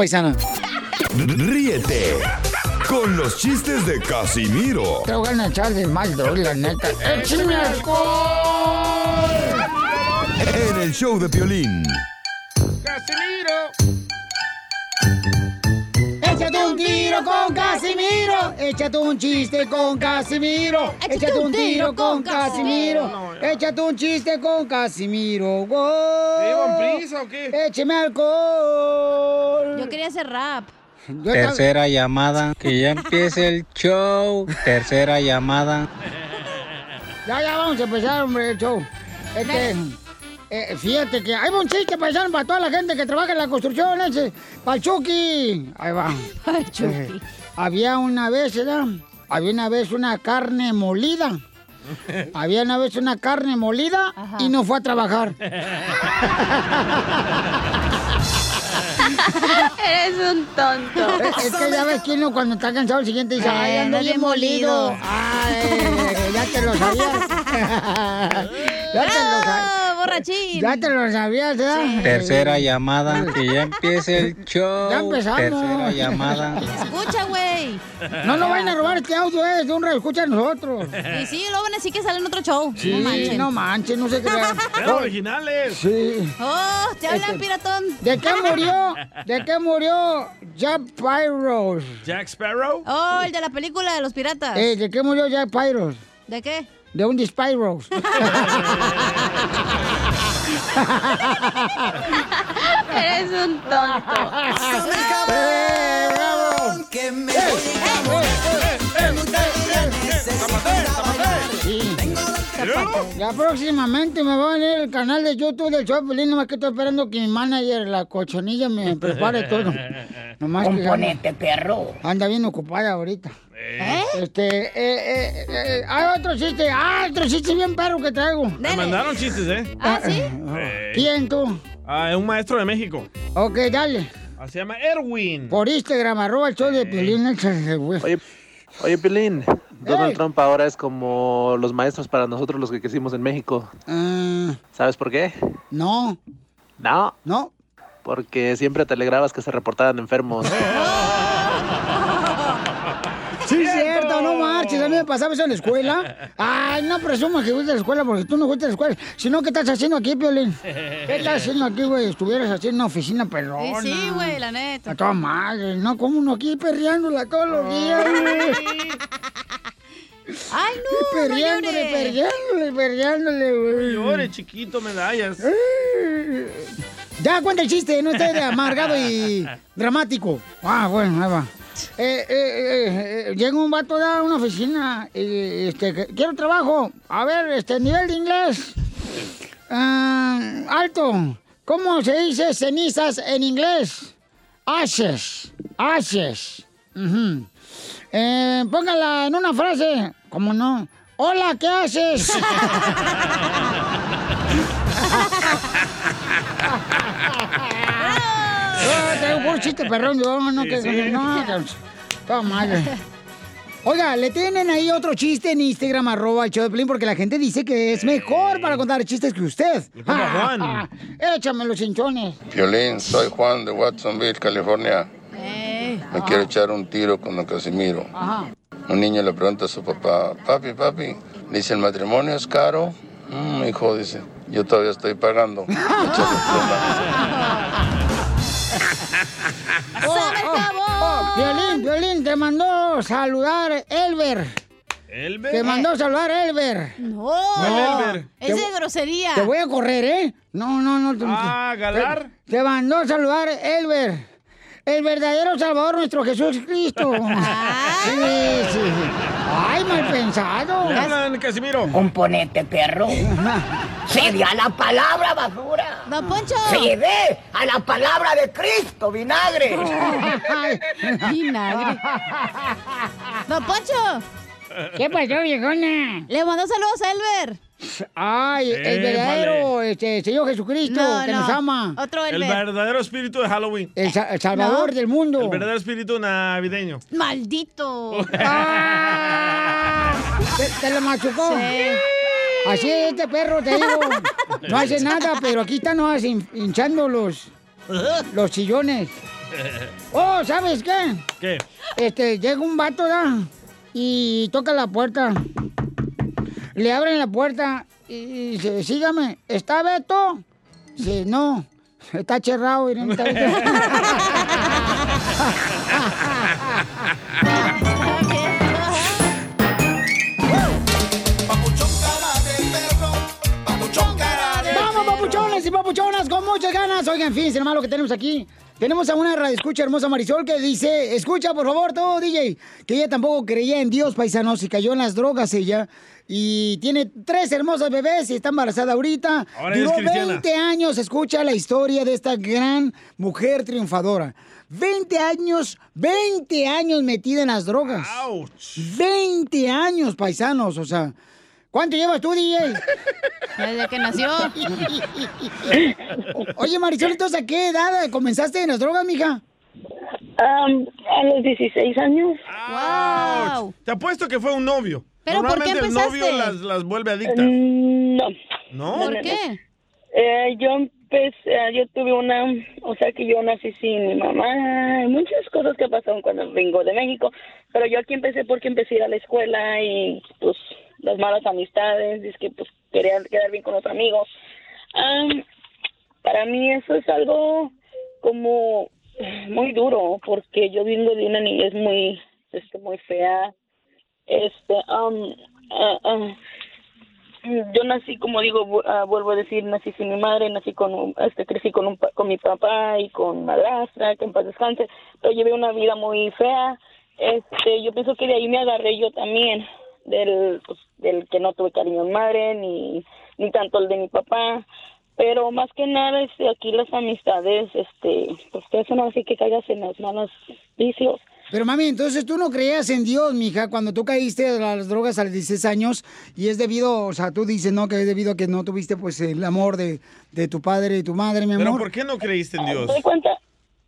paisana. Ríete con los chistes de Casimiro Te voy a echar de mal, doy, la neta. ¡Échame alcohol! en el show de Piolín. Échate tiro con Casimiro. Échate un chiste con Casimiro. Échate un tiro con Casimiro. Échate un chiste con Casimiro. ¿Te llevan prisa o qué? Écheme alcohol. Yo quería hacer rap. Tercera llamada, que ya empiece el show. Tercera llamada. Ya, ya vamos a empezar, hombre, el show. Este, eh, fíjate que hay un chiste paisano para toda la gente que trabaja en la construcción, ese. Para Chucky. Ahí va. Eh, había una vez, ¿verdad? Había una vez una carne molida. Había una vez una carne molida y no fue a trabajar. Eres un tonto. Es, es que ya ves que uno cuando está cansado el siguiente dice, ay, ando bien molido. molido. Ay, ya te lo sabías. ya te lo sabías. Ya te lo sabías, ¿verdad? Tercera llamada, que ya empiece el show. Ya empezamos. Tercera llamada. Escucha, güey. No nos vayan a robar este audio, es de un escucha a nosotros. Y sí, luego van a decir que sale en otro show. Sí, no manchen. no manches, no se crean. Eran originales. Sí. Oh, te hablan, Este- piratón. ¿De qué murió? ¿De qué murió Jack Pyros? Jack Sparrow. Oh, el de la película de los piratas. Eh, ¿De qué murió Jack Pyros? ¿De qué? De un Spyros. Eres Es un tonto. Que me Ya próximamente me va a venir el canal de YouTube del show de Piolín, nomás que estoy esperando que mi manager, la cochonilla, me prepare todo. Nomás que Componente, perro. Anda bien ocupada ahorita. Este, eh, eh, eh, hay otro chiste, ah, otro chiste bien perro que traigo. Me mandaron chistes, ¿eh? ¿Ah, sí? ¿Quién tú? Ah, es un maestro de México. Ok, dale. Ah, Se llama Erwin. Por Instagram, arroba el show de güey. Oye, oye, Pilín, Donald Trump ahora es como los maestros para nosotros los que crecimos en México. Ah, ¿Sabes por qué? no, No. no. Porque siempre te alegrabas que se reportaran enfermos. Sí, cierto, no marches. A mí me pasaba eso en la escuela. Ay, no presumas que fuiste a la escuela porque tú no fuiste a la escuela. Si no, ¿qué estás haciendo aquí, Piolín? ¿Qué estás haciendo aquí, güey? Estuvieras haciendo una oficina Sí, perrona. sí, güey, la neta. A toda madre, ¿no? Como uno aquí perreándola todos los días, güey. Ay, no, no Perreándole, perreándole, perreándole, güey. Llore, chiquito, medallas. Ya, cuenta el chiste, no esté de amargado y dramático. Ah, bueno, ahí va. Eh, eh, eh, eh, llega un vato a una oficina y este, quiero trabajo. A ver, este, nivel de inglés. Ah, alto. ¿Cómo se dice cenizas en inglés? Ashes. Ashes. Eh, póngala en una frase. ¿Cómo no? Hola, ¿qué haces? Ah, traigo un chiste perrón, yo no, que, sí. no, que- toda madre. Oiga, le tienen ahí otro chiste en Instagram, arroba el show de porque la gente dice que es mejor para contar chistes que usted. como Juan. Échame los hinchones. Violín, soy Juan de Watsonville, California. Me quiero echar un tiro con don Casimiro. Ajá. Un niño le pregunta a su papá, papi, papi, dice, ¿el matrimonio es caro? "Mm, hijo, dice, yo todavía estoy pagando. Échale Oh, oh, Violín, Violín, te mandó saludar Elber. ¿Elber? Te mandó saludar Elber. No, No, es te- de grosería. Te voy a correr, ¿eh? No, no, no. te- Ah, ¿Galar? Te, te mandó a saludar Elber. El verdadero Salvador, nuestro Jesús Cristo. Sí, sí. Ay, mal pensado. ¿Le hablan, Casimiro? Componente, perro. Se ve a la palabra basura. Don Poncho. Se ve a la palabra de Cristo, vinagre. Vinagre. Don Poncho. ¿Qué pasó, viejona? Le mandó saludos a Elber. Ay, el verdadero este, Señor Jesucristo No, que no. nos ama. Otro El Elber. verdadero espíritu de Halloween. El, sa- el Salvador del mundo. El verdadero espíritu navideño. Maldito. Ah, te, te lo machucó. Así es este perro, te digo. No hace nada, pero aquí está no hin- hinchando los, los sillones. Oh, ¿sabes qué? ¿Qué? Este, llega un vato, ¿da? Y toca la puerta. Le abren la puerta y dice, sígame, ¿está Beto? Dice, no, está cerrado. miren, está ¡Vamos, papuchones y papuchonas! Con muchas ganas. Oigan, fíjense nomás lo que tenemos aquí. Tenemos a una radioescucha hermosa Marisol que dice, escucha por favor todo, DJ, que ella tampoco creía en Dios, paisanos, y cayó en las drogas ella. Y tiene tres hermosas bebés y está embarazada ahorita. Ahora Duró cristiana. 20 años, escucha la historia de esta gran mujer triunfadora. 20 años, 20 años metida en las drogas. 20 años, paisanos, o sea. ¿Cuánto llevas tú, DJ? Desde que nació. Oye, Marisol, entonces, ¿a qué edad comenzaste en las drogas, mija? a los 16 años. ¡Wow! Te apuesto que fue un novio. ¿Pero por qué Normalmente el novio empezaste? las, las vuelve adictas. Mm, No. ¿No? No, no, no. Eh, yo empecé, yo tuve una, o sea que yo nací sin mi mamá, y muchas cosas que pasaron cuando vengo de México, pero yo aquí empecé porque empecé a ir a la escuela y pues las malas amistades, es que pues quería quedar bien con los amigos. Am, para mí eso es algo como muy duro porque yo vengo de una niñez muy, este, muy fea, este, mm, yo nací, como digo, ah, vuelvo a decir, nací sin mi madre, nací con este, crecí con un, con mi papá y con madrastra, que en paz descanse, pero llevé una vida muy fea. Este, yo pienso que de ahí me agarré yo también, del, pues, del que no tuve cariño en madre, ni, ni tanto el de mi papá. Pero más que nada, este, aquí las amistades, este, pues que eso no así que caigas en los malos vicios. Pero mami, entonces tú no creías en Dios, mija, cuando tú caíste a las drogas a los 16 años y es debido, o sea, tú dices, ¿no? Que es debido a que no tuviste pues el amor de, de tu padre y tu madre, mi Pero amor. ¿por qué no creíste en Dios? Me doy cuenta,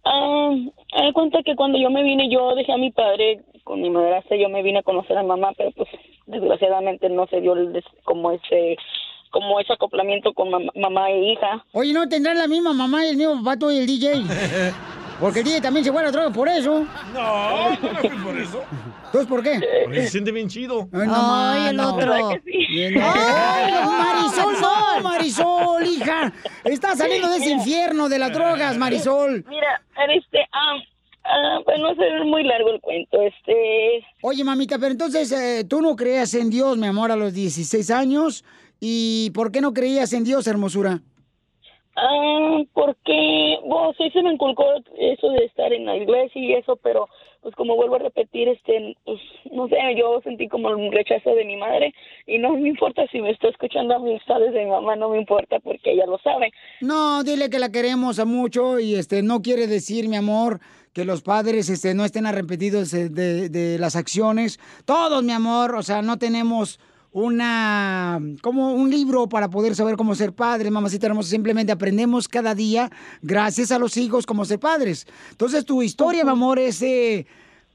ah, me doy cuenta que cuando yo me vine, yo dejé a mi padre con mi madrastra, yo me vine a conocer a mamá, pero pues desgraciadamente no se dio el des- como ese como ese acoplamiento con mam- mamá e hija. Oye, ¿no tendrán la misma mamá y el mismo papá tú y el DJ? Porque el DJ también se fue a la droga por eso. No, no fui por eso. ¿Entonces por qué? Porque se siente bien chido. Ay, no, Ay, el otro. ¡Ay, Marisol, no, Marisol, hija! Estás saliendo de ese infierno de las drogas, Marisol. Mira, este, ah, ah, pues no sé, es muy largo el cuento, este... Oye, mamita, pero entonces eh, tú no creías en Dios, mi amor, a los 16 años. ¿Y por qué no creías en Dios, hermosura? Ah, porque, bueno, sí se me inculcó eso de estar en la iglesia y eso, pero pues como vuelvo a repetir, este, pues no sé, yo sentí como un rechazo de mi madre y no me importa si me está escuchando amistades de mi mamá, no me importa porque ella lo sabe. No, dile que la queremos a mucho y este no quiere decir, mi amor, que los padres este no estén arrepentidos eh, de, de las acciones. Todos, mi amor, o sea, no tenemos una como un libro para poder saber cómo ser padre, mamacita hermosa, simplemente aprendemos cada día gracias a los hijos cómo ser padres. Entonces, tu historia, mi amor, es de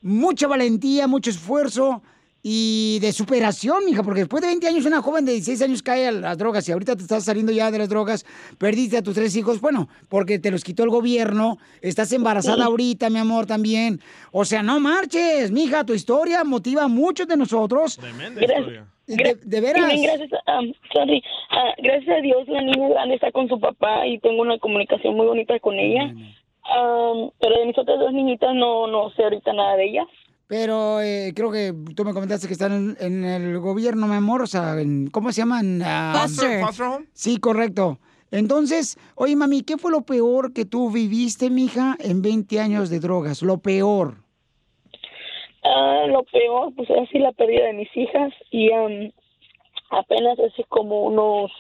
mucha valentía, mucho esfuerzo y de superación, mija, porque después de 20 años una joven de 16 años cae a las drogas y ahorita te estás saliendo ya de las drogas, perdiste a tus tres hijos, bueno, porque te los quitó el gobierno, estás embarazada Sí. ahorita, mi amor, también. O sea, no marches, mija, tu historia motiva a muchos de nosotros. Gracias. De, de veras. Bien, gracias, a, sorry, ah, gracias a Dios la niña grande está con su papá y tengo una comunicación muy bonita con ella. Am, pero de mis otras dos niñitas no, no sé ahorita nada de ellas. Pero eh, creo que tú me comentaste que están en, en el gobierno, mi amor, o sea, en- ¿cómo se llaman? Ah, Foster. Foster home? Sí, correcto. Entonces, oye, mami, ¿qué fue lo peor que tú viviste, mija, en 20 años de drogas? Lo peor. Ah, lo peor, pues así la pérdida de mis hijas y am, apenas hace como unos,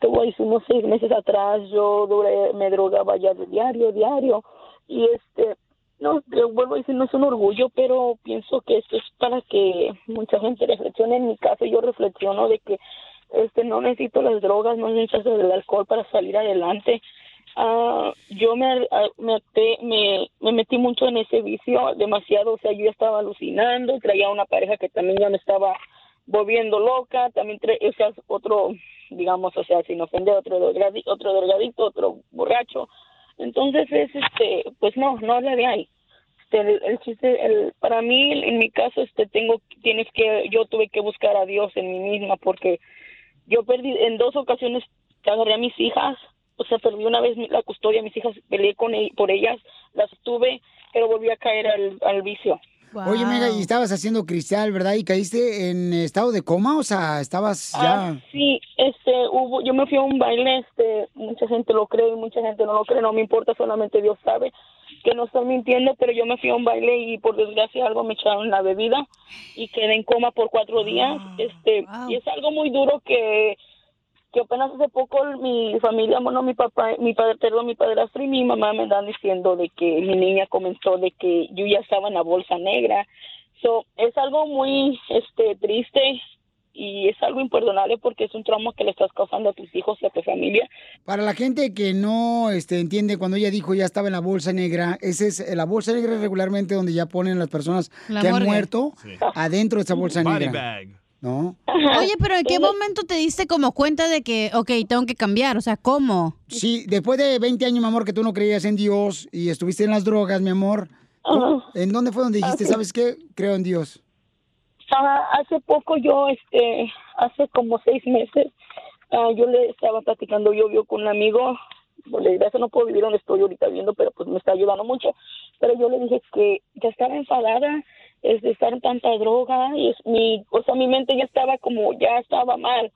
te voy a decir, unos seis meses atrás yo duré, me drogaba ya de diario, diario y este, no, vuelvo a decir, no es un orgullo, pero pienso que esto es para que mucha gente reflexione. En mi caso yo reflexiono de que este no necesito las drogas, no necesito el alcohol para salir adelante. Ah, yo me, ah, me, me, me metí mucho en ese vicio, demasiado, o sea, yo ya estaba alucinando, traía una pareja que también ya me estaba volviendo loca, también tra- o otro, digamos, o sea, sin ofender, otro drogadi- otro drogadicto, otro borracho. Entonces es, este, pues no, no la de ahí. Este, el, el chiste, el, para mí, en mi caso, este, tengo, tienes que, yo tuve que buscar a Dios en mí misma porque yo perdí, en dos ocasiones agarré a mis hijas, o sea, perdí una vez la custodia mis hijas, peleé con por ellas, las tuve, pero volví a caer al vicio. Oye, Mega, y estabas haciendo cristal, ¿verdad? Y caíste en estado de coma, o sea, estabas ya... Ah, sí, este, hubo, yo me fui a un baile, este, mucha gente lo cree y mucha gente no lo cree, no me importa, solamente Dios sabe que no estoy mintiendo, pero yo me fui a un baile y por desgracia algo me echaron la bebida y quedé en coma por cuatro días, este, y es algo muy duro que que apenas hace poco mi familia, bueno, mi papá, mi padre, perdón, mi padrastro y mi mamá me están diciendo de que mi niña comentó de que yo ya estaba en la bolsa negra. So, es algo muy este triste y es algo imperdonable porque es un trauma que le estás causando a tus hijos y a tu familia. Para la gente que no este, entiende, cuando ella dijo ya estaba en la bolsa negra, ese es la bolsa negra es regularmente donde ya ponen las personas La que han muerto adentro de esa bolsa Body negra. bag. ¿No? Oye, pero ¿en qué momento te diste como cuenta de que, ok, tengo que cambiar? O sea, ¿cómo? Sí, después de 20 años, mi amor, que tú no creías en Dios y estuviste en las drogas, mi amor. ¿En dónde fue donde dijiste, Ah, sabes qué? Creo en Dios. Ah, hace poco yo, este, hace como seis meses, ah, yo le estaba platicando yo, yo con un amigo, por desgracia no puedo vivir donde estoy ahorita viviendo, pero pues me está ayudando mucho, pero yo le dije que ya estaba enfadada, es de estar en tanta droga, y es mi, o sea, mi mente ya estaba como, ya estaba mal,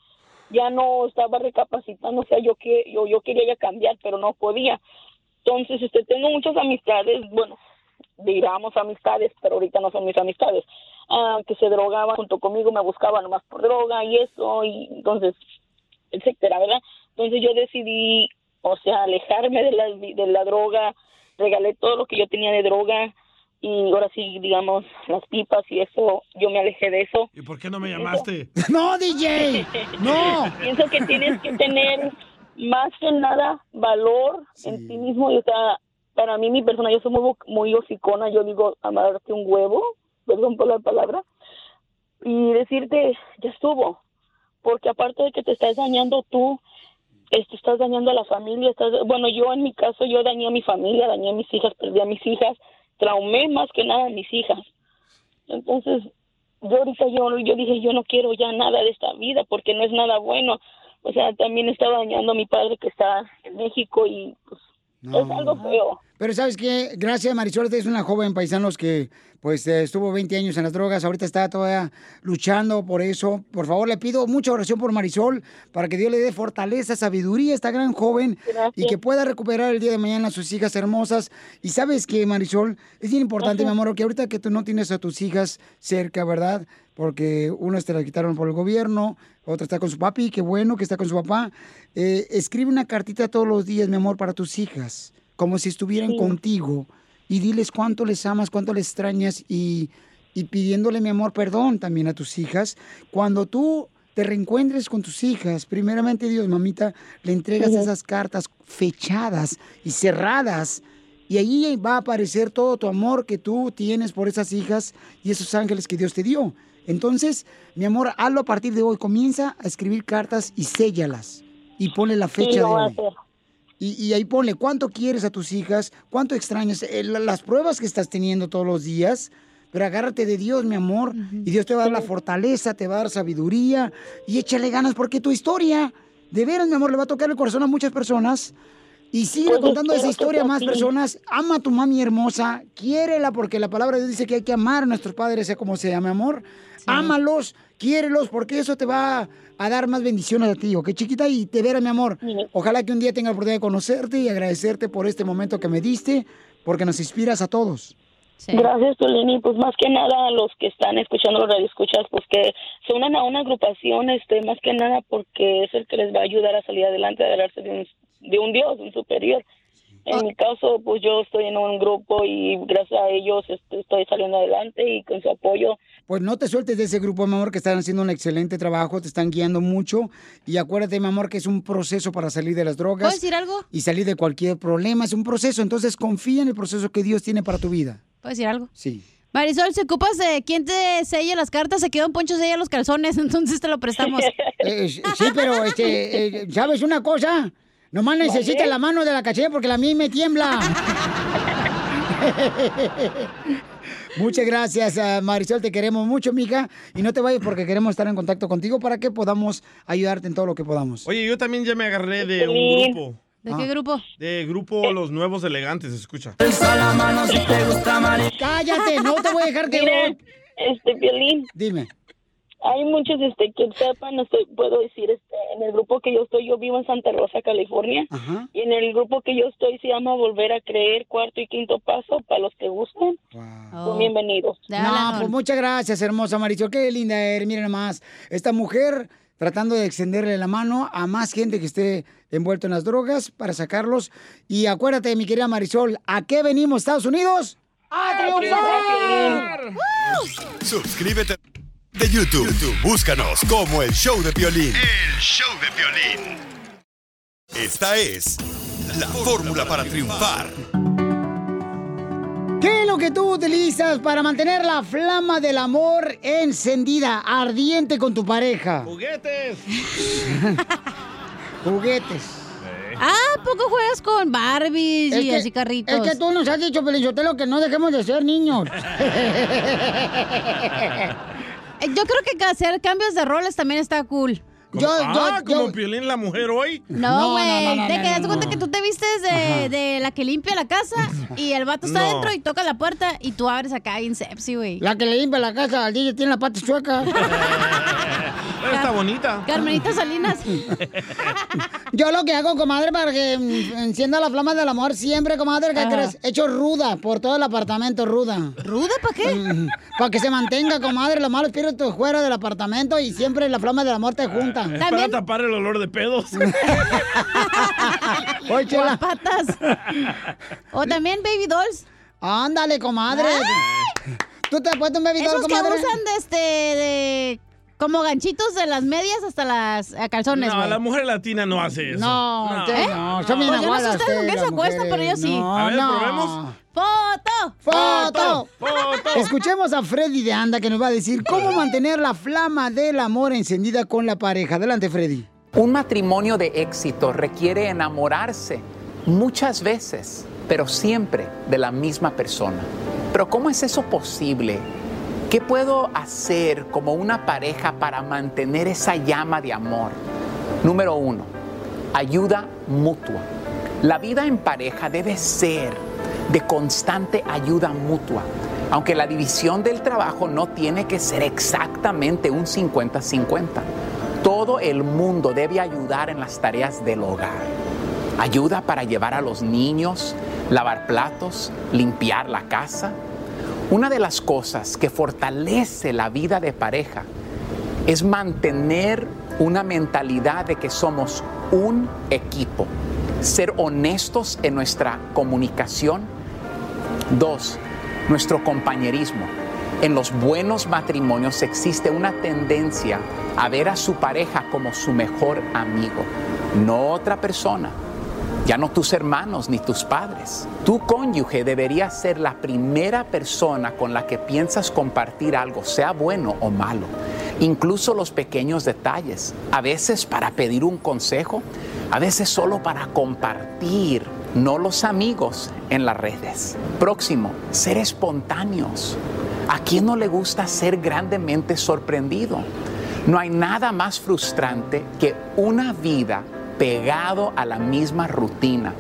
ya no estaba recapacitando, o sea, yo que yo, yo quería ya cambiar, pero no podía. Entonces, este, tengo muchas amistades, bueno, digamos amistades, pero ahorita no son mis amistades, ah, que se drogaban junto conmigo, me buscaban nomás por droga y eso, y entonces, etcétera, ¿verdad? Entonces yo decidí, o sea, alejarme de la, de la droga, regalé todo lo que yo tenía de droga y ahora sí, digamos, las pipas y eso, yo me alejé de eso. ¿Y por qué no me llamaste? ¡No, DJ! ¡No! Pienso que tienes que tener más que nada valor en ti mismo y o sea, para mí mi persona, yo soy muy, muy hocicona, yo digo amarte un huevo, perdón por la palabra, y decirte, ya estuvo, porque aparte de que te estás dañando tú, este, estás dañando a la familia, estás, bueno, yo en mi caso, yo dañé a mi familia, dañé a mis hijas, perdí a mis hijas, traumé más que nada a mis hijas. Entonces, yo ahorita yo, yo dije, yo no quiero ya nada de esta vida porque no es nada bueno. O sea, también estaba dañando a mi padre que está en México y pues es algo feo. Pero sabes que gracias Marisol, es una joven paisanos que pues eh, estuvo 20 años en las drogas, ahorita está todavía luchando por eso. Por favor, le pido mucha oración por Marisol para que Dios le dé fortaleza, sabiduría a esta gran joven y que pueda recuperar el día de mañana a sus hijas hermosas. Y sabes que Marisol, es bien importante, mi amor, que ahorita que tú no tienes a tus hijas cerca, ¿verdad? Porque una te la quitaron por el gobierno, otra está con su papi, qué bueno que está con su papá. Eh, escribe una cartita todos los días, mi amor, para tus hijas como si estuvieran contigo y diles cuánto les amas, cuánto les extrañas y, y pidiéndole, mi amor, perdón también a tus hijas. Cuando tú te reencuentres con tus hijas, primeramente Dios, mamita, le entregas Ujú. esas cartas fechadas y cerradas. Y ahí va a aparecer todo tu amor que tú tienes por esas hijas y esos ángeles que Dios te dio. Entonces, mi amor, hazlo a partir de hoy. Comienza a escribir cartas y séllalas. Y ponle la Sí, fecha de hoy. Y, y ahí ponle cuánto quieres a tus hijas, cuánto extrañas, eh, la- las pruebas que estás teniendo todos los días. Pero agárrate de Dios, mi amor, y Dios te va a dar la fortaleza, te va a dar sabiduría y échale ganas porque tu historia, de veras, mi amor, le va a tocar el corazón a muchas personas. Y sigue contando esa historia a más personas. Ama a tu mami hermosa, quiérela, porque la palabra de Dios dice que hay que amar a nuestros padres, sea como sea, mi amor. Ámalos, quiérelos, porque eso te va a dar más bendiciones a ti, ¿ok, chiquita? Y te verá, mi amor. Ojalá que un día tenga la oportunidad de conocerte y agradecerte por este momento que me diste, porque nos inspiras a todos. Gracias, Tolini. Pues más que nada a los que están escuchando los radioescuchas, pues que se unan a una agrupación, este, más que nada porque es el que les va a ayudar a salir adelante, a agarrarse de un, de un Dios, un superior. En mi caso, pues yo estoy en un grupo y gracias a ellos este, estoy saliendo adelante y con su apoyo. Pues no te sueltes de ese grupo, mi amor, que están haciendo un excelente trabajo, te están guiando mucho. Y acuérdate, mi amor, que es un proceso para salir de las drogas. ¿Puedo decir algo? Y salir de cualquier problema, es un proceso. Entonces confía en el proceso que Dios tiene para tu vida. ¿Puedo decir algo? Sí. Marisol, si ocupas de quién te sella las cartas, se quedó un Poncho sella los calzones, entonces te lo prestamos. Eh, sí, pero, este, eh, ¿sabes una cosa? Nomás necesita la mano de la cachilla porque la mía me tiembla. Muchas gracias, ah, Marisol. Te queremos mucho, mija. Y no te vayas porque queremos estar en contacto contigo para que podamos ayudarte en todo lo que podamos. Oye, yo también ya me agarré de un grupo. ¿De qué grupo? De grupo Los Nuevos Elegantes, escucha. Cállate, no te voy a dejar que... Mira, este, Violín. Dime. Hay muchos este, que sepan, no sé, puedo decir, este, en el grupo que yo estoy, yo vivo en Santa Rosa, California, y en el grupo que yo estoy se llama Volver a Creer, cuarto y quinto paso, para los que gusten, son bienvenidos. No, pues muchas gracias, hermosa Marisol. Qué linda eres. Miren nomás. Esta mujer tratando de extenderle la mano a más gente que esté envuelto en las drogas para sacarlos. Y acuérdate, mi querida Marisol, ¿a qué venimos, Estados Unidos? ¡A triunfar! Suscríbete de YouTube. YouTube, Búscanos como el show de violín. El show de violín. Esta es la fórmula para triunfar. ¿Qué es lo que tú utilizas para mantener la flama del amor encendida, ardiente con tu pareja? ¡Juguetes! Juguetes. Ah, ¿poco juegas con Barbies Es y que- así carritos? Es que tú nos has dicho, Pelizotelo, que no dejemos de ser niños. Eh, Yo creo que hacer cambios de roles también está cool. Como- ah, como Piolín la mujer hoy. No, güey. no, no, de no, que das no, cuenta no. que tú te vistes de, la que limpia la casa y el vato está No. adentro y toca la puerta y tú abres acá bien sepsi, güey. La que le limpia la casa al DJ tiene la pata Está bonita. Carmenita Salinas. Yo lo que hago, comadre, para que encienda la flama del amor siempre, comadre, ¿qué Ajá. crees? Hecho ruda por todo el apartamento, ruda. ¿Ruda para qué? para que se mantenga, comadre, los malos espíritus fuera del apartamento y siempre la flama del amor te junta. Es para tapar el olor de pedos. Oye, chela. patas. O también baby dolls. Ándale, comadre. ¿Tú te has puesto un baby doll, Esos que comadre? usan de este de como ganchitos de las medias hasta las eh, calzones, No, güey. la mujer latina no hace eso. No, usted no, son bien Pues yo no sé ustedes con qué se las acuestan, pero yo sí. No, A ver, no. probemos. ¡Foto! ¡Foto! ¡Foto! Escuchemos a Freddy de Anda que nos va a decir cómo mantener la flama del amor encendida con la pareja. Adelante, Freddy. Un matrimonio de éxito requiere enamorarse muchas veces, pero siempre de la misma persona. Pero ¿cómo es eso posible? ¿Qué puedo hacer como una pareja para mantener esa llama de amor? Número uno, ayuda mutua. La vida en pareja debe ser de constante ayuda mutua, aunque la división del trabajo no tiene que ser exactamente un 50-50. Todo el mundo debe ayudar en las tareas del hogar. Ayuda para llevar a los niños, lavar platos, limpiar la casa. Una de las cosas que fortalece la vida de pareja es mantener una mentalidad de que somos un equipo. Ser honestos en nuestra comunicación. Dos, nuestro compañerismo. En los buenos matrimonios existe una tendencia a ver a su pareja como su mejor amigo, no otra persona. Ya no tus hermanos ni tus padres. Tu cónyuge debería ser la primera persona con la que piensas compartir algo, sea bueno o malo. Incluso los pequeños detalles. A veces para pedir un consejo, a veces solo para compartir, no los amigos en las redes. Próximo, ser espontáneos. ¿A quién no le gusta ser grandemente sorprendido? No hay nada más frustrante que una vida pegado a la misma rutina,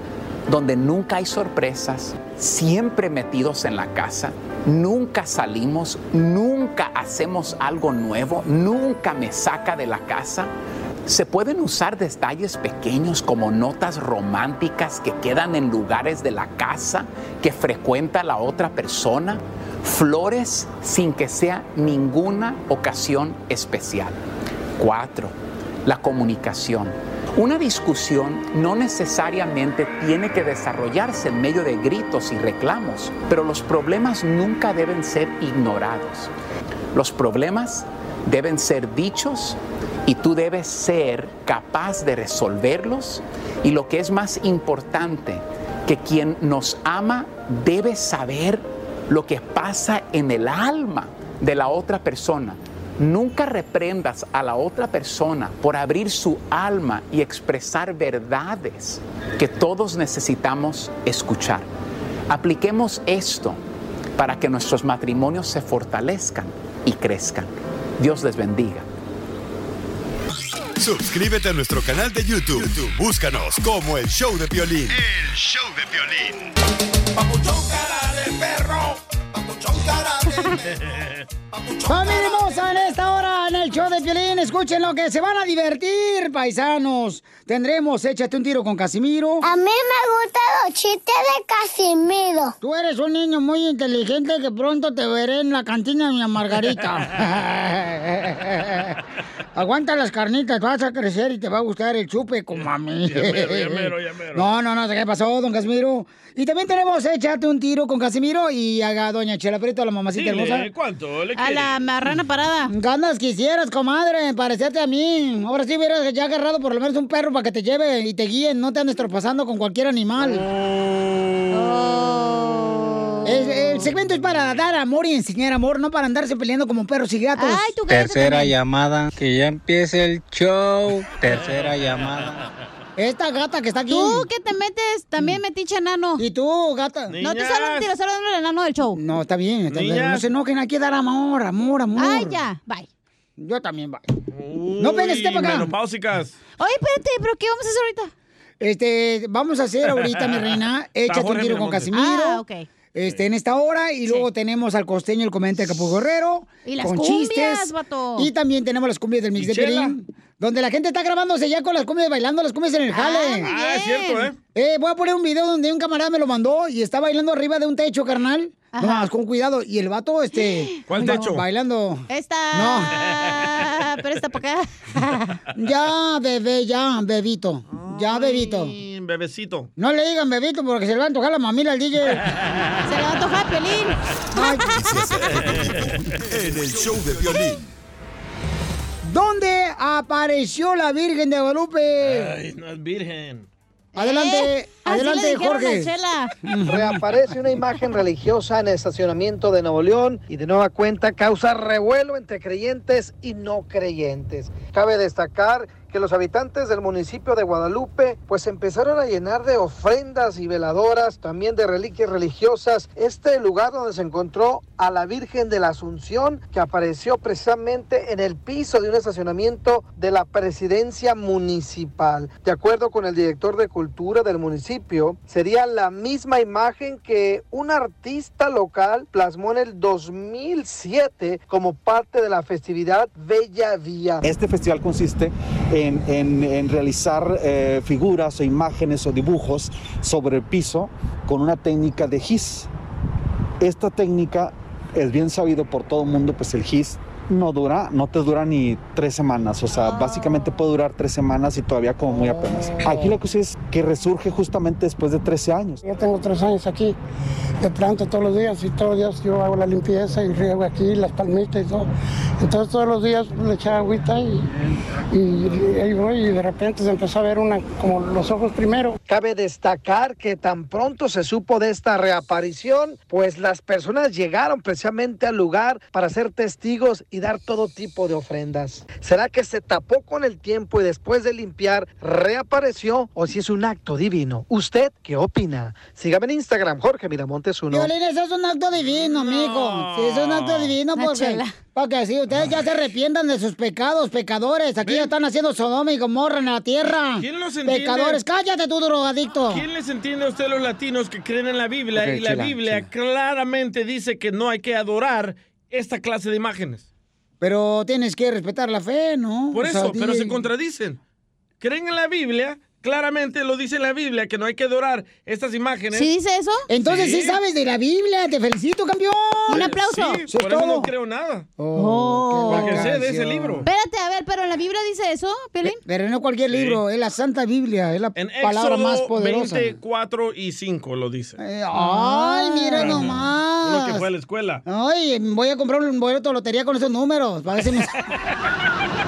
donde nunca hay sorpresas, siempre metidos en la casa, nunca salimos, nunca hacemos algo nuevo, nunca me saca de la casa. Se pueden usar detalles pequeños como notas románticas que quedan en lugares de la casa que frecuenta la otra persona, flores sin que sea ninguna ocasión especial. Cuatro, la comunicación. Una discusión no necesariamente tiene que desarrollarse en medio de gritos y reclamos, pero los problemas nunca deben ser ignorados. Los problemas deben ser dichos y tú debes ser capaz de resolverlos y lo que es más importante, que quien nos ama debe saber lo que pasa en el alma de la otra persona. Nunca reprendas a la otra persona por abrir su alma y expresar verdades que todos necesitamos escuchar. Apliquemos esto para que nuestros matrimonios se fortalezcan y crezcan. Dios les bendiga. Suscríbete a nuestro canal de YouTube. YouTube, Búscanos como el Show de Violín. El show de violín. Familia hermosa, en esta hora en el show de Piolín, escuchen lo que se van a divertir, paisanos. Tendremos Échate un tiro con Casimiro. A mí me gustan los chistes de Casimiro. Tú eres un niño muy inteligente que pronto te veré en la cantina de mi Margarita. Aguanta las carnitas, vas a crecer y te va a gustar el chupe como a mí. Ya mero, ya mero, ya mero. No, no, no, ¿qué pasó, don Casimiro? Y también tenemos Échate un tiro con Casimiro y haga doña Chela Prieto, la mamacita Dile, hermosa. ¿Cuánto le A la marrana parada. Ganas quisieras, comadre, parecerte a mí. Ahora sí hubieras ya agarrado por lo menos un perro para que te lleve y te guíe, no te andes tropezando con cualquier animal. Oh. El, el segmento es para dar amor y enseñar amor, no para andarse peleando como perros y gatos. Ay, tú Tercera llamada. Que ya empiece el show. Tercera llamada. Esta gata que está aquí. Tú que te metes también metiche enano. ¿Y tú, gata? No te salen un tiro, solo el enano del show. No, está bien, está bien. No se enojen, hay que dar amor, amor, amor. Ay, ya, bye. Yo también, bye. No pegues este para acá. Menopáusicas. Oye, espérate, ¿pero qué vamos a hacer ahorita? Este, vamos a hacer ahorita, mi reina, échate un tiro con. Casimiro. Ah, ok. este, en esta hora. Y luego tenemos al costeño, el comediante de Capo Guerrero. Y las con cumbias, chistes. vato. Y también tenemos las cumbias del Mix Y de chela. Pelín. Donde la gente está grabándose ya con las cumbias, bailando las cumbias en el jale. muy Ah, es cierto, ¿eh? Eh, voy a poner un video donde un camarada me lo mandó y está bailando arriba de un techo, carnal. No, más, con cuidado. Y el vato, este... ¿Cuál techo? Bailando. Esta. No. Pero esta para acá. Ya, bebé, ya, bebito. Ya, bebito. Bebecito. No le digan bebito porque se le va a antojar la mamila al DJ. Se le va a antojar Pelín. En el show de violín. ¿Dónde apareció la Virgen de Guadalupe? Ay, no es virgen. Adelante, Eh, adelante, dijeron Jorge. Reaparece una imagen religiosa en el estacionamiento de Nuevo León y de nueva cuenta causa revuelo entre creyentes y no creyentes. Cabe destacar que los habitantes del municipio de Guadalupe pues empezaron a llenar de ofrendas y veladoras, también de reliquias religiosas, este lugar donde se encontró a la Virgen de la Asunción que apareció precisamente en el piso de un estacionamiento de la presidencia municipal. De acuerdo con el director de cultura del municipio, sería la misma imagen que un artista local plasmó en el 2007 como parte de la festividad Bella Vía. Este festival consiste en, en- realizar eh, figuras o imágenes o dibujos sobre el piso con una técnica de gis. Esta técnica es bien sabido por todo el mundo, pues el gis no dura, no te dura ni tres semanas, o sea, básicamente puede durar tres semanas y todavía como muy apenas. Aquí lo que sí es que resurge justamente después de 13 años. Yo tengo tres años aquí, de planto todos los días y todos los días yo hago la limpieza y riego aquí las palmitas y todo. Entonces todos los días le echaba agüita y, y ahí voy y de repente se empezó a ver una, como los ojos primero. Cabe destacar que tan pronto se supo de esta reaparición, pues las personas llegaron precisamente al lugar para ser testigos y dar todo tipo de ofrendas. ¿Será que se tapó con el tiempo y después de limpiar reapareció o si es un acto divino? ¿Usted qué opina? Sígame en Instagram, Jorge Miramontes uno. Violín, eso es un acto divino, mijo. Sí, es un acto divino porque... chela. Para que así ustedes ya se arrepientan de sus pecados, pecadores. Aquí ya están haciendo Sodoma y Gomorra en la tierra. ¿Quién los entiende? Pecadores, cállate tú, drogadicto. ¿Quién les entiende a ustedes los latinos que creen en la Biblia? Ok, y la chela, Biblia claramente dice que no hay que adorar esta clase de imágenes. Pero tienes que respetar la fe, ¿no? Por O sea, eso, pero se contradicen. Creen en la Biblia, claramente lo dice la Biblia, que no hay que adorar estas imágenes. ¿Sí dice eso? Entonces sí, sabes de la Biblia, te felicito, campeón. Un aplauso. Sí, por eso no creo nada. Oh, qué Porque sé de ese libro. Espérate, a ver, pero en la Biblia dice eso, Pelín. Pero no cualquier libro, es la Santa Biblia, es la En palabra Éxodo más poderosa. 24 y 5 lo dice. Ay, mira Uno nomás. que fue a la escuela. Ay, voy a comprar un boleto de lotería con esos números. Para ver si me-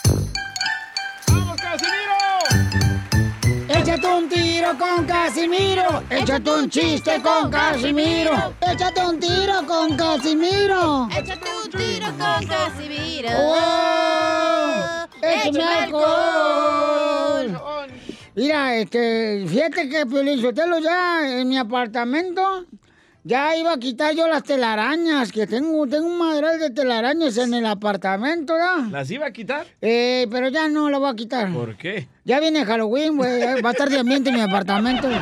Échate un tiro con Casimiro. Échate un chiste con Casimiro. Échate un tiro con Casimiro. Échate un tiro con Casimiro. ¡Oh! ¡Échame alcohol! Mira, este, fíjate que Piolizotelo ya en mi apartamento ya iba a quitar yo las telarañas, que tengo, tengo un madral de telarañas en el apartamento, ¿ya? ¿Las iba a quitar? Eh, pero ya no lo voy a quitar. ¿Por qué? Ya viene Halloween, güey, va a estar de ambiente en mi apartamento.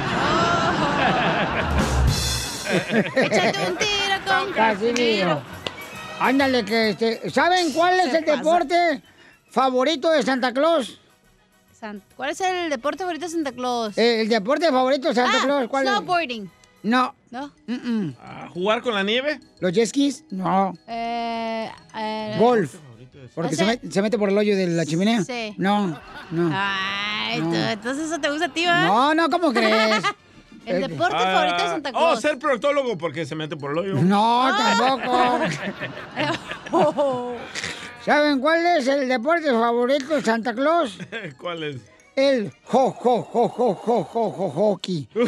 Échate un tiro con Casimiro. Ándale, que este, ¿saben cuál es Se el pasa. deporte favorito de Santa Claus? San- ¿Cuál es el deporte favorito de Santa Claus? Eh, el deporte favorito de Santa Ah, Claus, ¿cuál es? snowboarding. No. ¿No? Mm-mm. ¿A ¿Jugar con la nieve? ¿Los jet skis? No. Eh, eh, Golf. Porque O se, sea- met- se mete por el hoyo de la chimenea. Sí. No, no. Ay, No. tú, entonces eso te gusta a ti, ¿va? No, no, ¿cómo crees? El deporte Ah, favorito de Santa Oh, Claus. ser proctólogo porque se mete por el hoyo. No, Ah. tampoco. ¿Saben cuál es el deporte favorito de Santa Claus? ¿Cuál es? El jo, jo, jo, jo, jo, jo, jo, hockey.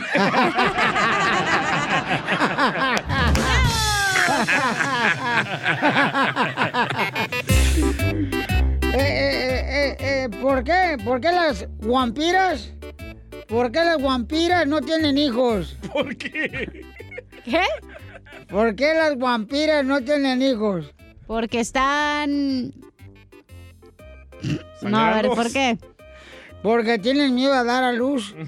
Eh, eh, eh, eh, ¿Por qué? ¿Por qué las vampiras? ¿Por qué las vampiras no tienen hijos? ¿Por qué? ¿Qué? ¿Por qué las vampiras no tienen hijos? Porque están... No, a ver, ¿por qué? Porque tienen miedo a dar a luz.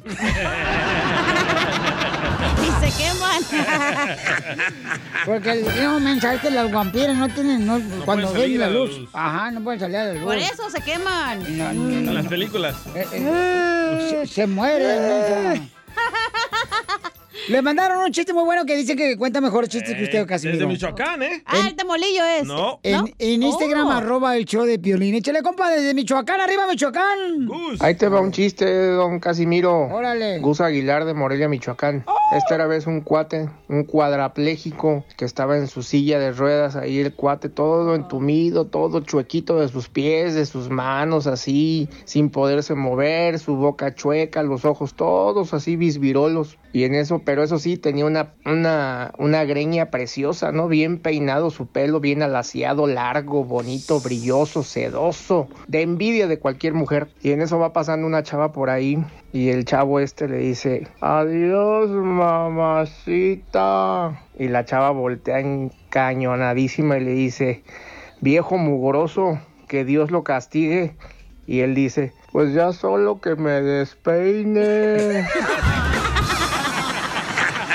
Y se queman. Porque el no, mensaje que las vampiras no tienen, no, cuando ven la luz. luz. Ajá, no pueden salir a la luz. Por eso se queman. En las películas. Se, se mueren. Le mandaron un chiste muy bueno que dice que cuenta mejor chistes que usted, Casimiro. Desde Michoacán, ¿eh? Ah, el temolillo es. No. En, en Instagram, Oh. arroba el show de Piolín. Échale, compa, desde Michoacán, arriba Michoacán. Ahí te va un chiste, don Casimiro. Órale. Gus Aguilar de Morelia, Michoacán. Esta era vez un cuate, un cuadrapléjico, que estaba en su silla de ruedas, ahí el cuate todo entumido, todo chuequito de sus pies, de sus manos, así, sin poderse mover, su boca chueca, los ojos todos así bisbirolos. Y en eso, pero eso sí, tenía una, una, una greña preciosa, ¿no? Bien peinado su pelo, bien alaciado, largo, bonito, brilloso, sedoso, de envidia de cualquier mujer. Y en eso va pasando una chava por ahí y el chavo este le dice, adiós mamacita. Y la chava voltea encañonadísima y le dice, viejo mugroso, que Dios lo castigue. Y él dice, pues ya solo que me despeine.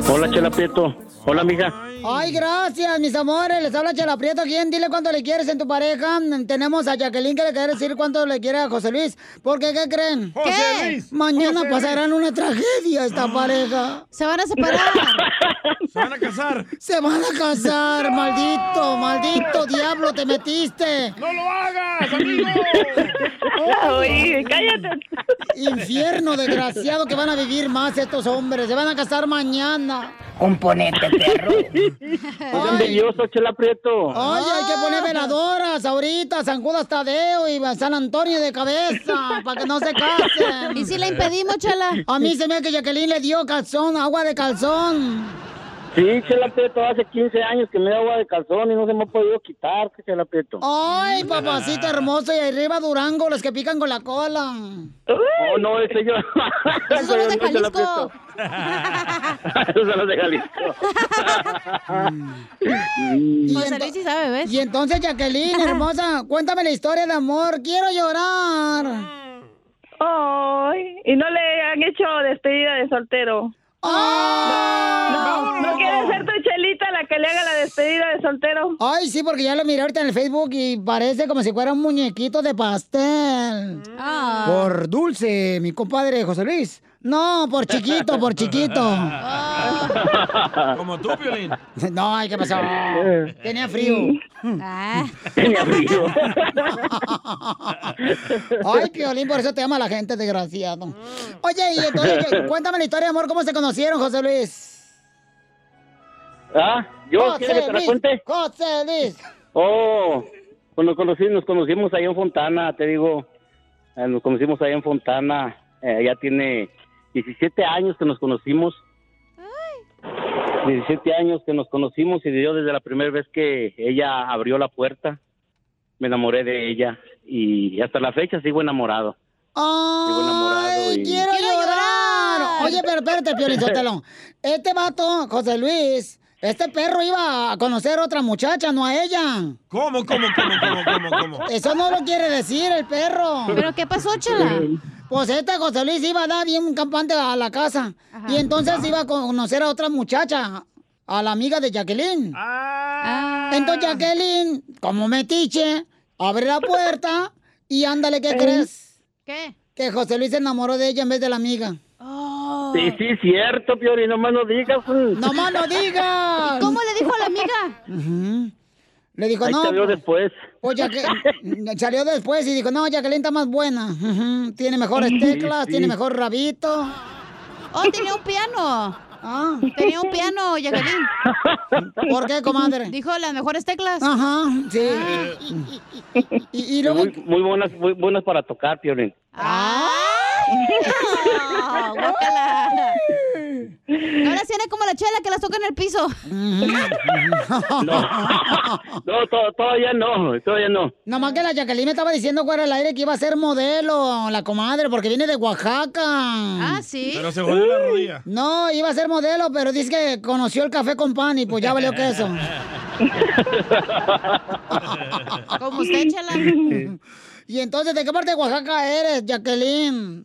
Hola, Chela Prieto. Hola, amiga. Ay, gracias, mis amores. Les habla Chela Prieto. ¿Quién? Dile cuánto le quieres en tu pareja. Tenemos a Jacqueline que le quiere decir cuánto le quiere a José Luis. Porque, ¿qué creen? José ¿Qué? Luis, Mañana José pasarán una tragedia esta pareja. Se van a separar. Se van a casar. Se van a casar, maldito, maldito diablo, te metiste. ¡No lo hagas, amigo! Oye, cállate. Infierno desgraciado que van a vivir más estos hombres. Se van a casar mañana. Componente, perro. Es envidioso, Chela Prieto. Oye, hay que poner veladoras ahorita, San Judas Tadeo y San Antonio de cabeza, para que no se casen. ¿Y si la impedimos, Chela? A mí se me hace que Jacqueline le dio calzón, agua de calzón. Sí, Chela Prieto, hace 15 años que me da agua de calzón y no se me ha podido quitar, Chela Prieto. Ay, papacito hermoso, y arriba Durango, los que pican con la cola. Oh, no, ese yo. Esos son los de Jalisco. Prieto. Esos son los de Jalisco. Y José ento- Luis sí sabe, ¿ves? Y entonces, Jacqueline, hermosa, cuéntame la historia de amor. Quiero llorar. Ay, y no le han hecho despedida de soltero. No, no quiere ser tu chelita la que le haga la despedida de soltero. Ay, sí, porque ya lo miré ahorita en el Facebook y parece como si fuera un muñequito de pastel. Ah. Por dulce, mi compadre José Luis. No, por chiquito, por chiquito. Como tú, Piolín. No, ay, ¿qué pasó? Tenía frío. Tenía frío. Ay, Piolín, por eso te ama la gente, desgraciado. Oye, y entonces, cuéntame la historia de amor, ¿cómo se conocieron, José Luis? ¿Ah? ¿Yo? ¿Quieres que te la Luis, cuente? José Luis. Oh, pues nos, conocí, nos conocimos ahí en Fontana, te digo. Eh, nos conocimos ahí en Fontana. Eh, ya tiene 17 años que nos conocimos. 17 años que nos conocimos y yo desde la primera vez que ella abrió la puerta, me enamoré de ella y hasta la fecha sigo enamorado. Sigo enamorado Ay, y... quiero, llorar. Oye, pero espérate, Piolín Sotelo. Este vato, José Luis, este perro iba a conocer a otra muchacha, no a ella. ¿Cómo, cómo, cómo, cómo, cómo, cómo? Eso no lo quiere decir el perro. ¿Pero qué pasó, Chela? Pues este José Luis iba a dar bien campante a la casa. Y entonces iba a conocer a otra muchacha, a la amiga de Jacqueline. Entonces Jacqueline, como metiche, abre la puerta y ándale, ¿qué crees? ¿Qué? Que José Luis se enamoró de ella en vez de la amiga. Sí, sí, cierto, Piori, nomás no digas. ¡No más no digas! ¿Y cómo le dijo a la amiga? Le dijo, Ahí no. veo pues, después. pues, ya que salió después y dijo, no, Jacqueline está más buena. Tiene mejores Sí, teclas, sí. tiene mejor rabito. Oh, tenía un piano. Ah. Tenía un piano, Jacqueline. ¿Por qué, comadre? Dijo las mejores teclas. Ajá, sí. Y, y luego... Muy, muy buenas, muy buenas para tocar, Piolín. ¡Ah, guácala! No las tiene como la chela que las toca en el piso. No, to- todavía no, todavía no. Nomás que la Jacqueline me estaba diciendo fuera del aire que iba a ser modelo, la comadre, porque viene de Oaxaca. Ah, sí. Pero se jodió la rodilla. No, iba a ser modelo, pero dice que conoció el café con pan y pues ya valió queso. Como usted, chela. Y entonces, ¿de qué parte de Oaxaca eres, Jacqueline?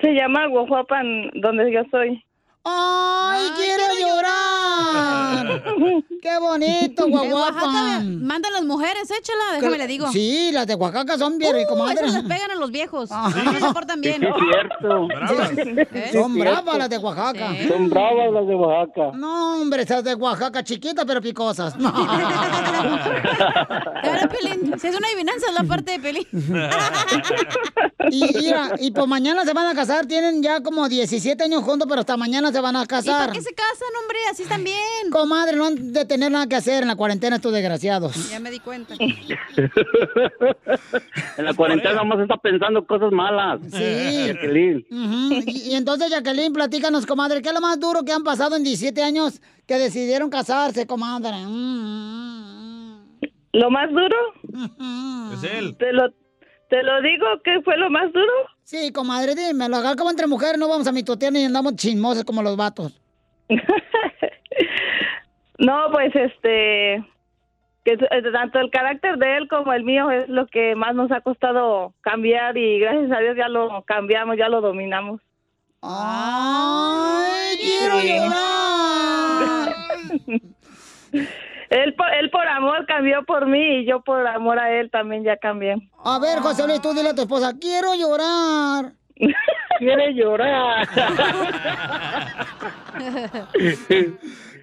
Se llama Guajuapan, donde yo soy. ¡Ay, quiero llorar! ¡Qué bonito, Oaxaca mandan las mujeres, échala, déjame le digo. Sí, las de Oaxaca son bien, Uh, comadre. esas les pegan a los viejos. No se portan bien. Sí, sí, cierto. ¿Eh? Son bravas las de Oaxaca. Son bravas las de Oaxaca. No, hombre, esas de Oaxaca, chiquitas pero picosas. No. Claro, Pelín. Si es una adivinanza, es la parte de Pelín. Y, mira, y pues mañana se van a casar, tienen ya como 17 años juntos, pero hasta mañana se van a ¿Y casar. para qué se casan, hombre? Así están bien. Comadre, no han de tener nada que hacer en la cuarentena estos desgraciados. Ya me di cuenta. En la cuarentena nomás está pensando cosas malas. Sí. Jacqueline. Ujú. y, y entonces, Jacqueline, platícanos, comadre, ¿qué es lo más duro que han pasado en 17 años que decidieron casarse, comadre? Mm, ¿Lo más duro? Es él. ¿Te lo, ¿Te lo digo qué fue lo más duro? Sí, comadre, dímelo. Acá como entre mujeres no vamos a mitotear ni andamos chismosos como los vatos. No, pues este, que tanto el carácter de él como el mío es lo que más nos ha costado cambiar y gracias a Dios ya lo cambiamos, ya lo dominamos. ¡Ay, quiero llorar! Él por, él por amor cambió por mí y yo por amor a él también ya cambié. A ver, José Luis, tú dile a tu esposa, quiero llorar. Quiere llorar.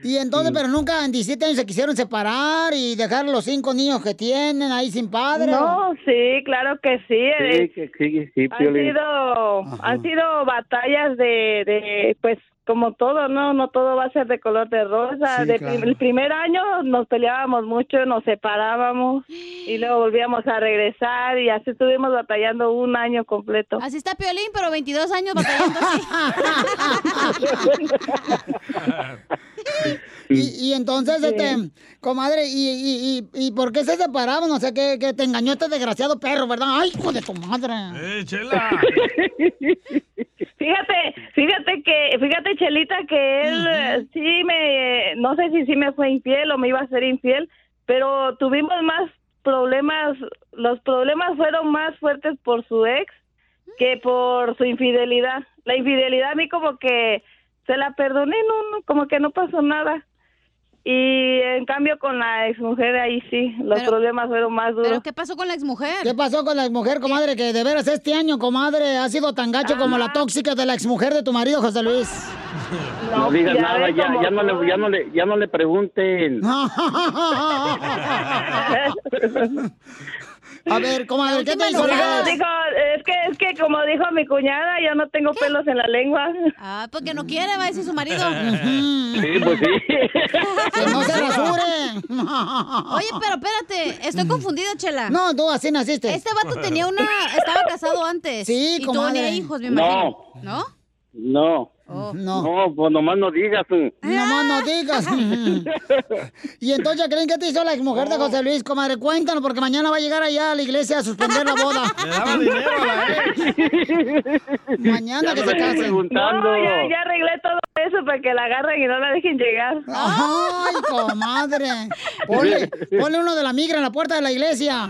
Y entonces, pero nunca en 17 años se quisieron separar y dejar los cinco niños que tienen ahí sin padre. No, sí, claro que sí. eh, Sí, que sí, sí, han sido han sido batallas de, de pues como todo no no todo va a ser de color de rosa Sí, de claro. prim- el primer año nos peleábamos mucho nos separábamos y luego volvíamos a regresar y así estuvimos batallando un año completo Así está Piolín, pero 22 años batallando Y, y entonces, este, comadre, y, y, y, y por qué se separaron? O sea, que, que te engañó este desgraciado perro, ¿verdad? ¡Ay, hijo de tu madre! ¡Eh, chela! Fíjate, fíjate que, fíjate Chelita que él eh, sí me, no sé si sí me fue infiel o me iba a ser infiel, pero tuvimos más problemas, los problemas fueron más fuertes por su ex que por su infidelidad. La infidelidad a mí como que se la perdoné, no, no, como que no pasó nada. Y en cambio con la exmujer ahí sí, los Pero- problemas fueron más duros. ¿Pero qué pasó con la exmujer? ¿Qué pasó con la exmujer, comadre? Que de veras este año, comadre, ha sido tan gacho como la tóxica de la exmujer de tu marido, José Luis. No, digas ya nada, ya, ya, no le, ya, no le, ya no le pregunten. A ver, comadre, ¿qué te hizo la dijo, es que es que como dijo mi cuñada, yo no tengo pelos en la lengua. Ah, porque no quiere, va a decir su marido. Sí, pues sí. ¡Que no se rasure! Oye, pero espérate, estoy confundida, Chela. No, tú así naciste. Este vato tenía una, estaba casado antes. Sí, y comadre. tenía hijos, me imagino. ¿No? No. No. No, pues nomás no digas. tú. Nomás no digas. y entonces, ¿creen que te hizo la exmujer de José Luis, comadre? Cuéntanos, porque mañana va a llegar allá a la iglesia a suspender la boda. Le daba dinero a la ex. Mañana que se casen. preguntando. No, ya, ya arreglé todo eso para que la agarren y no la dejen llegar. Ay, comadre. Ponle, ponle uno de la migra en la puerta de la iglesia.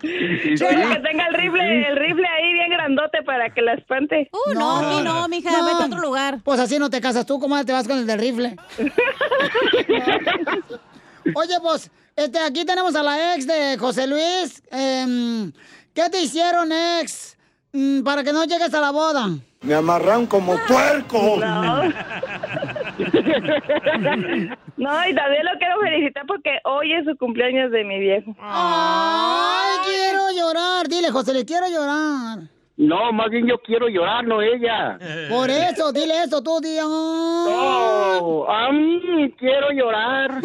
Sí. Que tenga el rifle, el rifle ahí bien grandote para que la espante. Uh, no, aquí no, mija, No. vete a otro lugar. Pues así no te casas tú, comadre, te vas con el del rifle. Oye, pues, este, aquí tenemos a la ex de José Luis. Em, ¿Qué te hicieron, ex? mm, para que no llegues a la boda? Me amarran como puerco. No. No, y también lo quiero felicitar porque hoy es su cumpleaños de mi viejo. Ay, quiero llorar. Dile, José, le quiero llorar. No, más bien yo quiero llorar, no ella. Por eso, dile eso tú, día. No, a mí quiero llorar.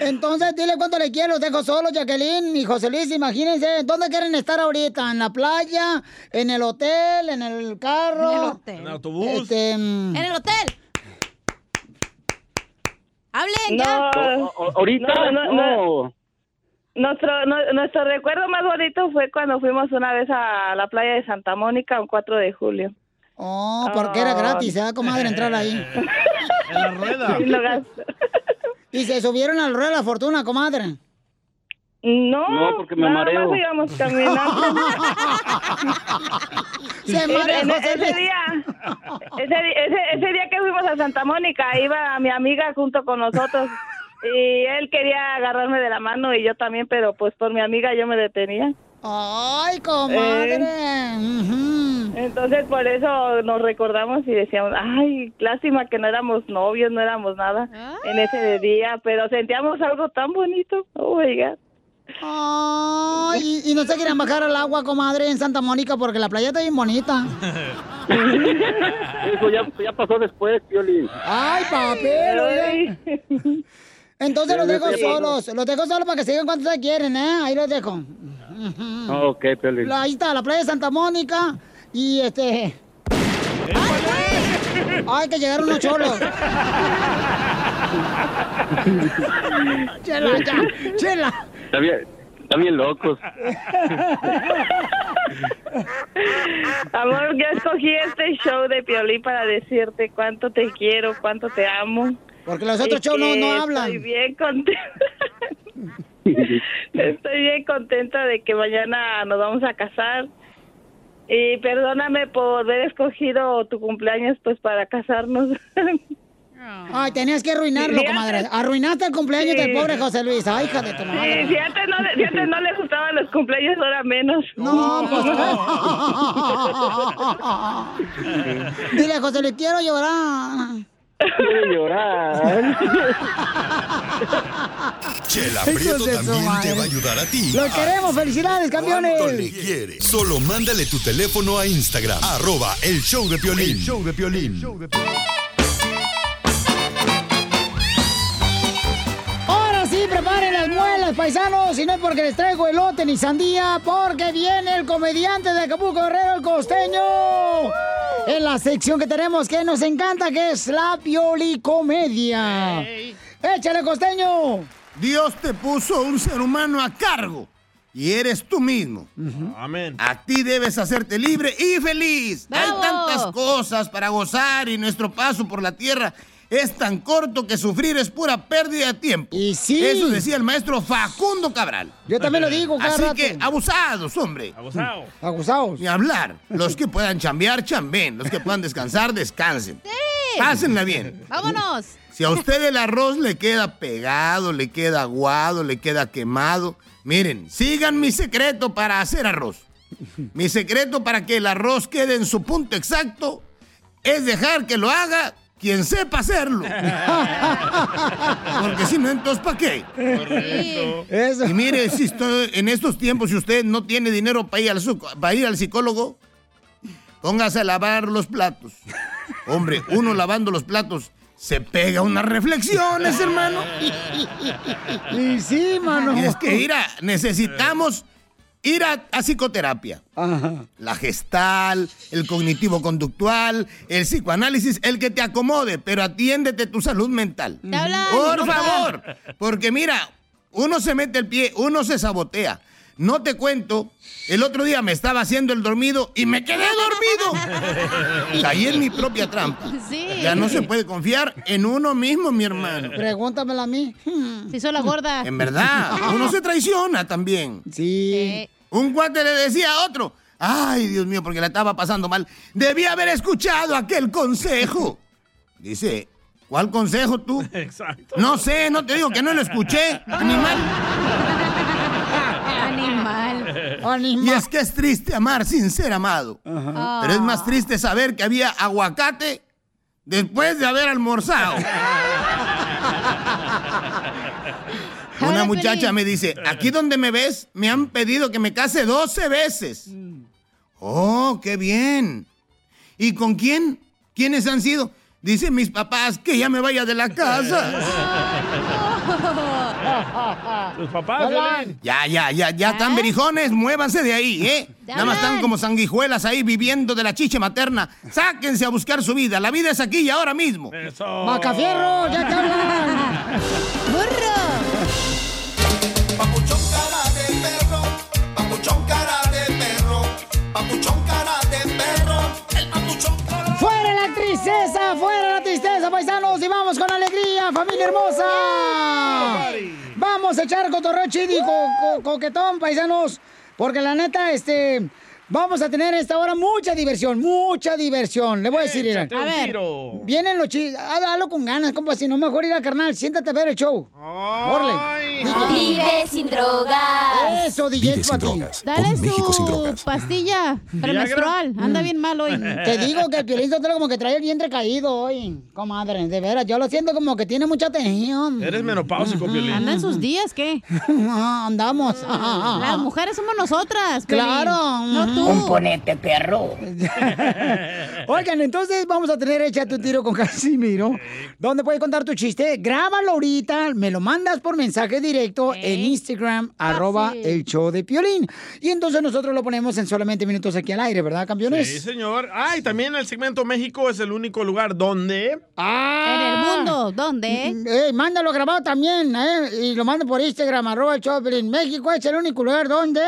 Entonces, dile cuánto le quiero. Los dejo solo, Jacqueline y José Luis. Imagínense, ¿dónde quieren estar ahorita? ¿En la playa? ¿En el hotel? ¿En el carro? En el hotel. En el autobús. Este, mm, En el hotel. Hablen No, ya. O- o- ahorita No, no, no. Nuestro, no- nuestro recuerdo más bonito fue cuando fuimos una vez a la playa de Santa Mónica un 4 de julio. Oh, porque era gratis, ¿eh, comadre, entrar ahí? En la rueda. Sí, lo gasto. ¿Y se subieron al ruedo de la fortuna, comadre? No, No, porque me nada mareo. más íbamos caminando. Se marea, Ese- José ese, día, ese, ese- ese día que fuimos a Santa Mónica, iba mi amiga junto con nosotros y él quería agarrarme de la mano y yo también, pero pues por mi amiga yo me detenía. Ay, comadre. Ujú. Entonces por eso nos recordamos y decíamos, ay, lástima que no éramos novios, no éramos nada en ese día, pero sentíamos algo tan bonito. Oh my God. Ay, y, y no se quieren bajar al agua, comadre, en Santa Mónica porque la playa está bien bonita. Eso ya, ya pasó después, Piolín. Ay, papel. Entonces los dejo solos, los dejo solos para que sigan cuando se quieren, ¿eh? Ahí los dejo. Ok, Piolín. La- Ahí está, la playa de Santa Mónica y este... Ay, que llegaron unos cholos. Chela, ya, chela. Está bien, está bien locos. Amor, yo escogí este show de Piolín para decirte cuánto te quiero, cuánto te amo. Porque los otros shows no, no hablan. Estoy bien contenta. Estoy bien contenta de que mañana nos vamos a casar. Y perdóname por haber escogido tu cumpleaños pues para casarnos. Ay, tenías que arruinarlo, Sí, comadre. Arruinaste el cumpleaños Sí. del pobre José Luis. Ay, hija de tu Sí, madre. si antes no, si antes no le gustaban los cumpleaños, ahora menos. No, pues. Dile, José Luis, quiero llorar. Quiero llorar. Chela Prieto de su también madre. te va a ayudar a ti. Los queremos, felicidades, ¿Cuánto le campeones. quieres? Solo mándale tu teléfono a Instagram. Arroba el show de Piolín. El show de Piolín. Ahora sí, preparen las muelas, paisanos. Y no es porque les traigo elote ni sandía, porque viene el comediante de Acapulco Guerrero, el costeño. En la sección que tenemos que nos encanta, que es la piolicomedia. ¡Échale, costeño! Dios te puso un ser humano a cargo y eres tú mismo. Amén. A ti debes hacerte libre y feliz. ¡Bravo! Hay tantas cosas para gozar y nuestro paso por la tierra es tan corto que sufrir es pura pérdida de tiempo. Y sí. Eso decía el maestro Facundo Cabral. Yo también lo digo cada Así rato. que abusados, hombre. Abusado. Acusados. Ni hablar. Los que puedan chambear, chamben. Los que puedan descansar, descansen. Pásenla bien. Vámonos. Si a usted el arroz le queda pegado, le queda aguado, le queda quemado, miren, sigan mi secreto para hacer arroz. Mi secreto para que el arroz quede en su punto exacto es dejar que lo haga quien sepa hacerlo. Porque si no, entonces ¿para qué? Correcto. Y mire, si estoy- en estos tiempos, si usted no tiene dinero para ir, al, para ir al psicólogo, póngase a lavar los platos. Hombre, uno lavando los platos se pega unas reflexiones, hermano. Y sí, mano. Y es que, mira, necesitamos ir a, a psicoterapia. Ajá. La gestal, el cognitivo-conductual, el psicoanálisis, el que te acomode, pero atiéndete tu salud mental. Por favor, porque mira, uno se mete el pie, uno se sabotea. No te cuento, el otro día me estaba haciendo el dormido y me quedé dormido. Caí en mi propia trampa. Sí. Ya no se puede confiar en uno mismo, mi hermano. Pregúntamela a mí. Se hizo la gorda. En verdad, uno se traiciona también. Sí. Un cuate le decía a otro, ay Dios mío, porque la estaba pasando mal, debía haber escuchado aquel consejo. Dice, ¿cuál consejo tú? Exacto. No sé, no te digo que no lo escuché, animal. Animal. Animal. Y es que es triste amar sin ser amado. Pero es más triste saber que había aguacate después de haber almorzado. Una muchacha me dice, aquí donde me ves, me han pedido que me case 12 veces. Oh, qué bien. ¿Y con quién? ¿Quiénes han sido? Dicen mis papás que ya me vaya de la casa. Tus papás. Ya, ya, ya, ya están berijones, muévanse de ahí, ¿eh? Nada más están como sanguijuelas ahí viviendo de la chiche materna. Sáquense a buscar su vida. La vida es aquí y ahora mismo. Eso. ¡Macafierro! ¡Ya te hablan! ¡Burro! Papuchón cara de perro, papuchón cara de perro, papuchón cara de perro, el papuchón cara ¡Fuera la tristeza! ¡Fuera la tristeza, paisanos! ¡Y vamos con alegría, familia hermosa! Vamos a echar cotorreo chido y co- co- coquetón, paisanos. Porque la neta, este... Vamos a tener esta hora mucha diversión, mucha diversión. Le voy a decir, tiro. Vienen los chistes. Hazlo con ganas, compa. Si no, mejor ir a carnal. Siéntate a ver el show. Orle. Vive sin drogas. Eso, DJ. Vive sin drogas. Dale México sin su drogas. pastilla premenstrual. Anda bien mal hoy. Te digo que el Piolín Sotelo como que trae el vientre caído hoy, comadre. De veras, yo lo siento como que tiene mucha tensión. Eres menopáusico, Piolín. ¿Anda en sus días qué? Andamos. Las mujeres somos nosotras. Piolín. Claro. No tú. Componente perro. Oigan, entonces vamos a tener Échate un tiro con Casimiro. ¿Dónde puedes contar tu chiste? Grábalo ahorita, me lo mandas por mensaje directo en Instagram, arroba el show de Piolín. Y entonces nosotros lo ponemos en solamente minutos aquí al aire, ¿verdad, campeones? Sí, señor. Ah, y también el segmento México es el único lugar donde... Ah. En el mundo, ¿dónde? Eh, mándalo grabado también, ¿eh? Y lo mando por Instagram, arroba el show de Piolín. México es el único lugar donde...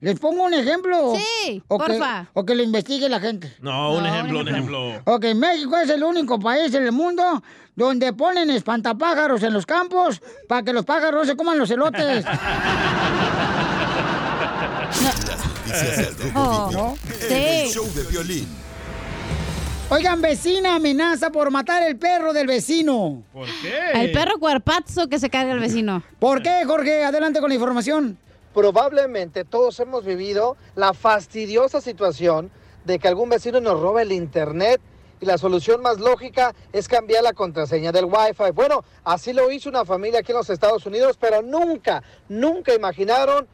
¿Les pongo un ejemplo? Sí, o que, porfa. o que lo investigue la gente. No, un ejemplo, un ejemplo. Ok, México es el único país en el mundo donde ponen espantapájaros en los campos para que los pájaros se coman los elotes. Noticias del Rojo Oh, en el show de violín. Oigan, vecina amenaza por matar el perro del vecino. ¿Por qué? El perro cuerpazo que se carga el vecino. ¿Por qué, Jorge? Adelante con la información. Probablemente todos hemos vivido la fastidiosa situación de que algún vecino nos roba el internet y la solución más lógica es cambiar la contraseña del Wi-Fi. Bueno, así lo hizo una familia aquí en los Estados Unidos, pero nunca, nunca imaginaron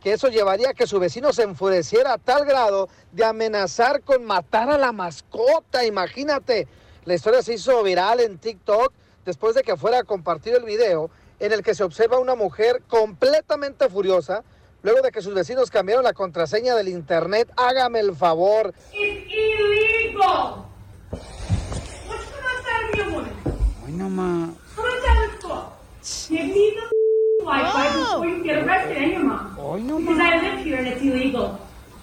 que eso llevaría a que su vecino se enfureciera a tal grado de amenazar con matar a la mascota. Imagínate, la historia se hizo viral en TikTok después de que fuera a compartir el video en el que se observa una mujer completamente furiosa luego de que sus vecinos cambiaron la contraseña del internet. Hágame el favor. Ay, no and your mom. Ay, no Because I live here and it's illegal.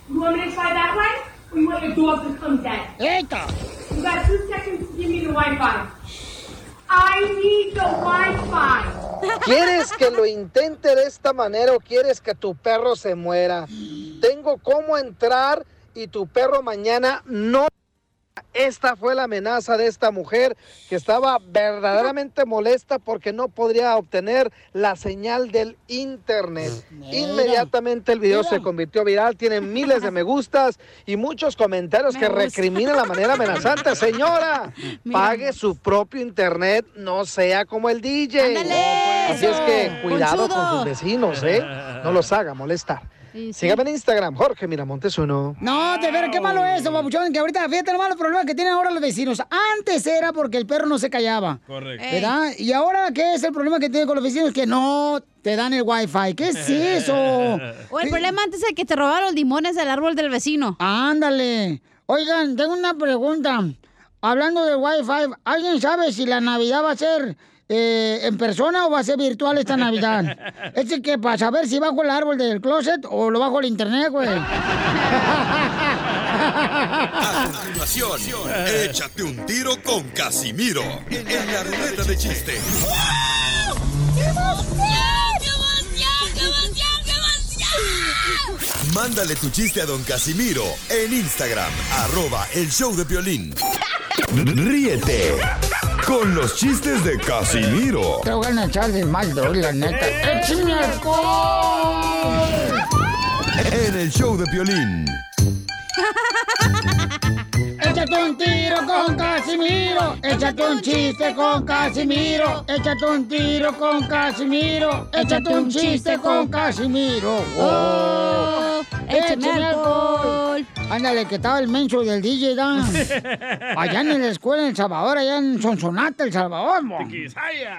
You want me to try that way? Or you want your dog to come dead? Eita! You got two seconds to give me the Wi-Fi. I need. ¿Quieres que lo intente de esta manera o quieres que tu perro se muera? Tengo cómo entrar y tu perro mañana no... Esta fue la amenaza de esta mujer que estaba verdaderamente molesta porque no podría obtener la señal del internet. Inmediatamente el video se convirtió viral, tiene miles de me gustas y muchos comentarios que recriminan la manera amenazante. Señora, pague su propio internet, no sea como el DJ. Así es que cuidado con sus vecinos, ¿eh? No los haga molestar. Sígame en Instagram, Jorge Miramontes uno. No, de ver qué malo es eso, papuchón, que ahorita fíjate los malos problemas que tienen ahora los vecinos. Antes era porque el perro no se callaba. Correcto. ¿Verdad? Y ahora, ¿qué es el problema que tienen con los vecinos? Que no te dan el wifi. ¿Qué es eso? O el problema antes es que te robaron los limones del árbol del vecino. Ándale. Oigan, tengo una pregunta. Hablando del wifi, ¿alguien sabe si la Navidad va a ser eh, en persona o va a ser virtual esta Navidad? es que para saber si bajo el árbol del closet o lo bajo el internet, güey. A continuación, échate un tiro con Casimiro en la ruleta de chiste. Mándale tu chiste a don Casimiro en Instagram, arroba el show de violín. Ríete con los chistes de Casimiro Te voy a echar de mal, doy, la neta. ¡Échame alcohol! el show de Piolín. Échate un tiro con Casimiro. Échate un chiste con Casimiro. Échate un tiro con Casimiro. Échate un chiste con Casimiro. ¡Oh! échame ¡Échame alcohol! Ándale, que estaba el menso del DJ, ¿da? Allá en la escuela en El Salvador, allá en Sonsonate, El Salvador, mo.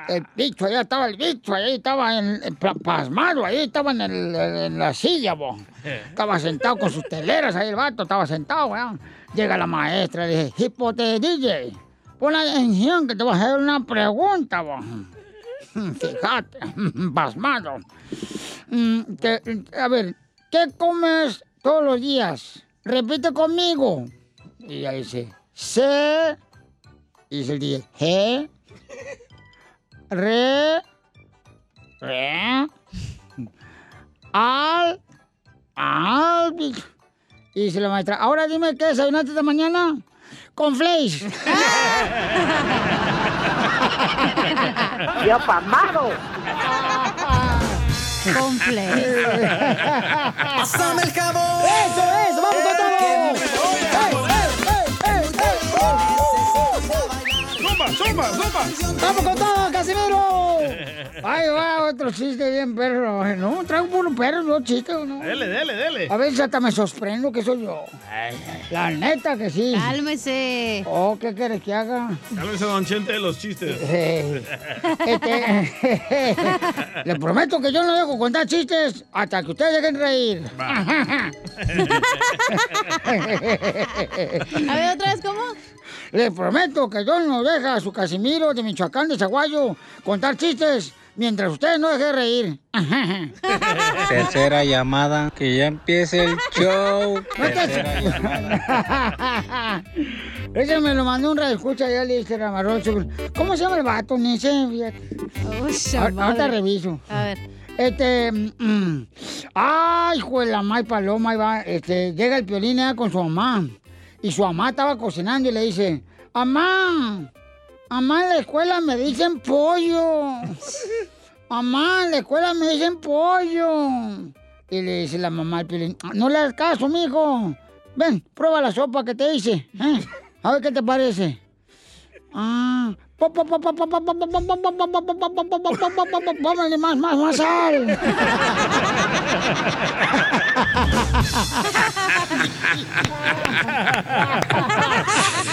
El bicho, allá estaba el bicho, ahí estaba en, en pa- pasmado, ahí estaba en, el- en la silla, bo. Estaba sentado con sus teleras ahí el vato, estaba sentado, weón. Llega la maestra, le dije, hipote DJ, pon atención que te voy a hacer una pregunta, bo. Fíjate, pasmado. Mm, a ver, ¿qué comes todos los días? Repite conmigo. Y ella dice, C. Y dice el G. Re. Re. Al. Al. Y dice la maestra, ahora dime qué desayunaste esta mañana. Con flakes. ¡Ya pasmado! Con Pásame el jabón. ¡Zumba, zumba! ¡Vamos con todo, Casimiro! Ahí va otro chiste bien perro. No, traigo puro perro, no chiste, ¿no? Dele, dele, dele. A veces hasta me sorprendo que soy yo. La neta que sí. Cálmese. Oh, ¿qué quieres que haga? Cálmese, don Chente, de los chistes. Eh, Este, le prometo que yo no dejo contar chistes hasta que ustedes dejen reír. A ver, otra vez, ¿cómo? Le prometo que yo no dejo su Casimiro de Michoacán de Zaguayo contar chistes mientras ustedes no dejen reír. Tercera llamada, que ya empiece el show. Ese me lo mandó un radio escucha ya le dije Ramarrocho. ¿Cómo se llama el vato? Ni sé, fíjate. Ahor- Ahorita reviso. A ver. Este, mm, ay, hijo de la May Paloma, ahí va, este, llega el piolín allá con su mamá. Y su mamá estaba cocinando y le dice, mamá, mamá, en la escuela me dicen pollo. Mamá, en la escuela me dicen pollo. Y le dice la mamá al piolín, no le hagas caso, mijo. Ven, prueba la sopa que te hice. ¿eh? A ver qué te parece. Ah. Póngale más, más, más sal.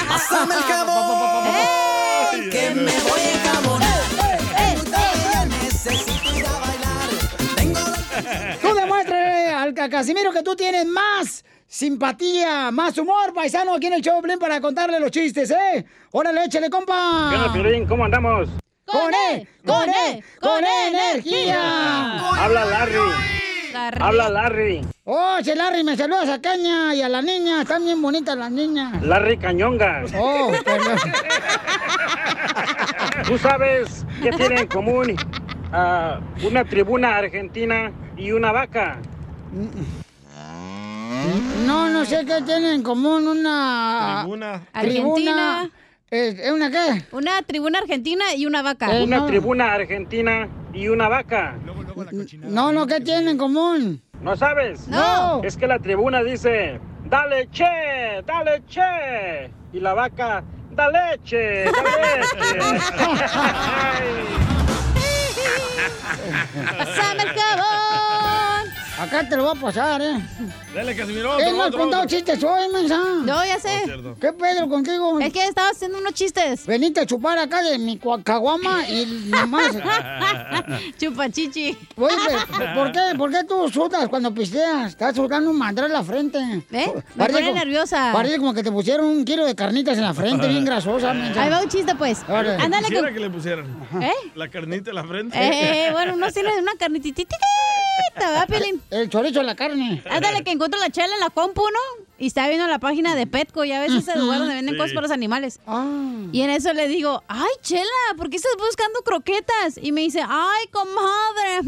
Pásame el jabón. Me voy a enjabonar. Yo necesito ir a bailar. Tú demuéstrale al Ca- Casimiro que tú tienes más simpatía, más humor, paisano, aquí en el show Piolín para contarle los chistes, ¿eh? Órale, échale, compa. ¿Qué? ¿Cómo andamos? ¡Con E! ¡Con E! ¡Con energía! Habla Larry. Habla Larry. Oh, Larry, me saludas a Caña y a la niña. Están bien bonitas las niñas. Larry Cañonga. Oh, perdón. ¿Tú sabes qué tienen en común ah, una tribuna argentina y una vaca? No, no sé qué tienen en común una... Tribuna. Tribuna. Argentina. ¿Es es una qué? Una tribuna argentina y una vaca. Eh, Una no. tribuna argentina y una vaca. No, no, ¿qué tienen en común? ¿No sabes? No. Es que la tribuna dice, dale che, dale che. Y la vaca, da leche, da leche. ¡Pásame el jabón! Acá te lo voy a pasar, ¿eh? Dale, Casimiro. No has otro, contado otro. chistes hoy, mensa. No, ya sé. ¿Qué pedo contigo? Es que estaba haciendo unos chistes. Veniste a chupar acá de mi caguama y nomás... Chupachichi. Oye, ¿por qué? ¿Por qué tú sudas cuando pisteas? Estás sudando un mandral en la frente. ¿Eh? Me pone nerviosa. Parece como que te pusieron un kilo de carnitas en la frente, bien grasosa. mensa. Ahí va un chiste, pues. Ándale Quisiera que le pusieran. ¿Eh? La carnita en la frente. Eh, bueno, uno tiene una carnititita, ¿verdad, Pelín? El chorizo en la carne. Ándale, que encuentro la chela en la compu, ¿no? Y estaba viendo la página de Petco, ya ves ese lugar donde venden Sí. cosas para los animales. Ah. Y en eso le digo, ay, Chela, ¿por qué estás buscando croquetas? Y me dice, ay, comadre, mm,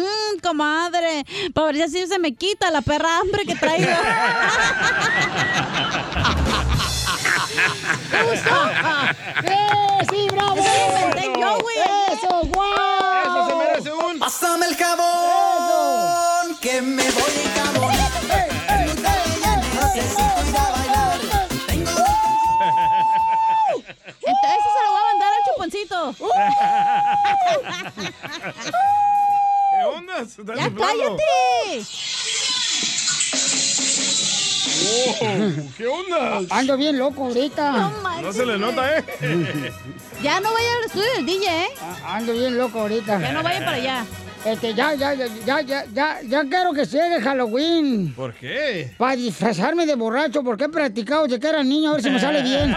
mm, mm, comadre, para ver si así se me quita la perra hambre que traigo. ¿Te gustó? ¡Eh, sí, bravo! Eso lo inventé yo, güey. ¡Eso, guau! Eso se merece un. Pásame el jabón que me voy a encabonar. Tengo que ella necesito ir a bailar. Tengo Entonces se lo voy a mandar al chuponcito. ¿Qué onda? ¿Estás ¡Ya inflando? cállate! Wow, ¿Qué onda? Ando bien loco ahorita. No, se le nota, ¿eh? Ya no vaya al estudio del DJ, ¿eh? Ando bien loco ahorita. Ya no vaya para allá. Este, ya, ya, ya, ya, ya, ya, ya quiero que llegue Halloween. ¿Por qué? Para disfrazarme de borracho, porque he practicado desde que era niño, a ver si me sale bien.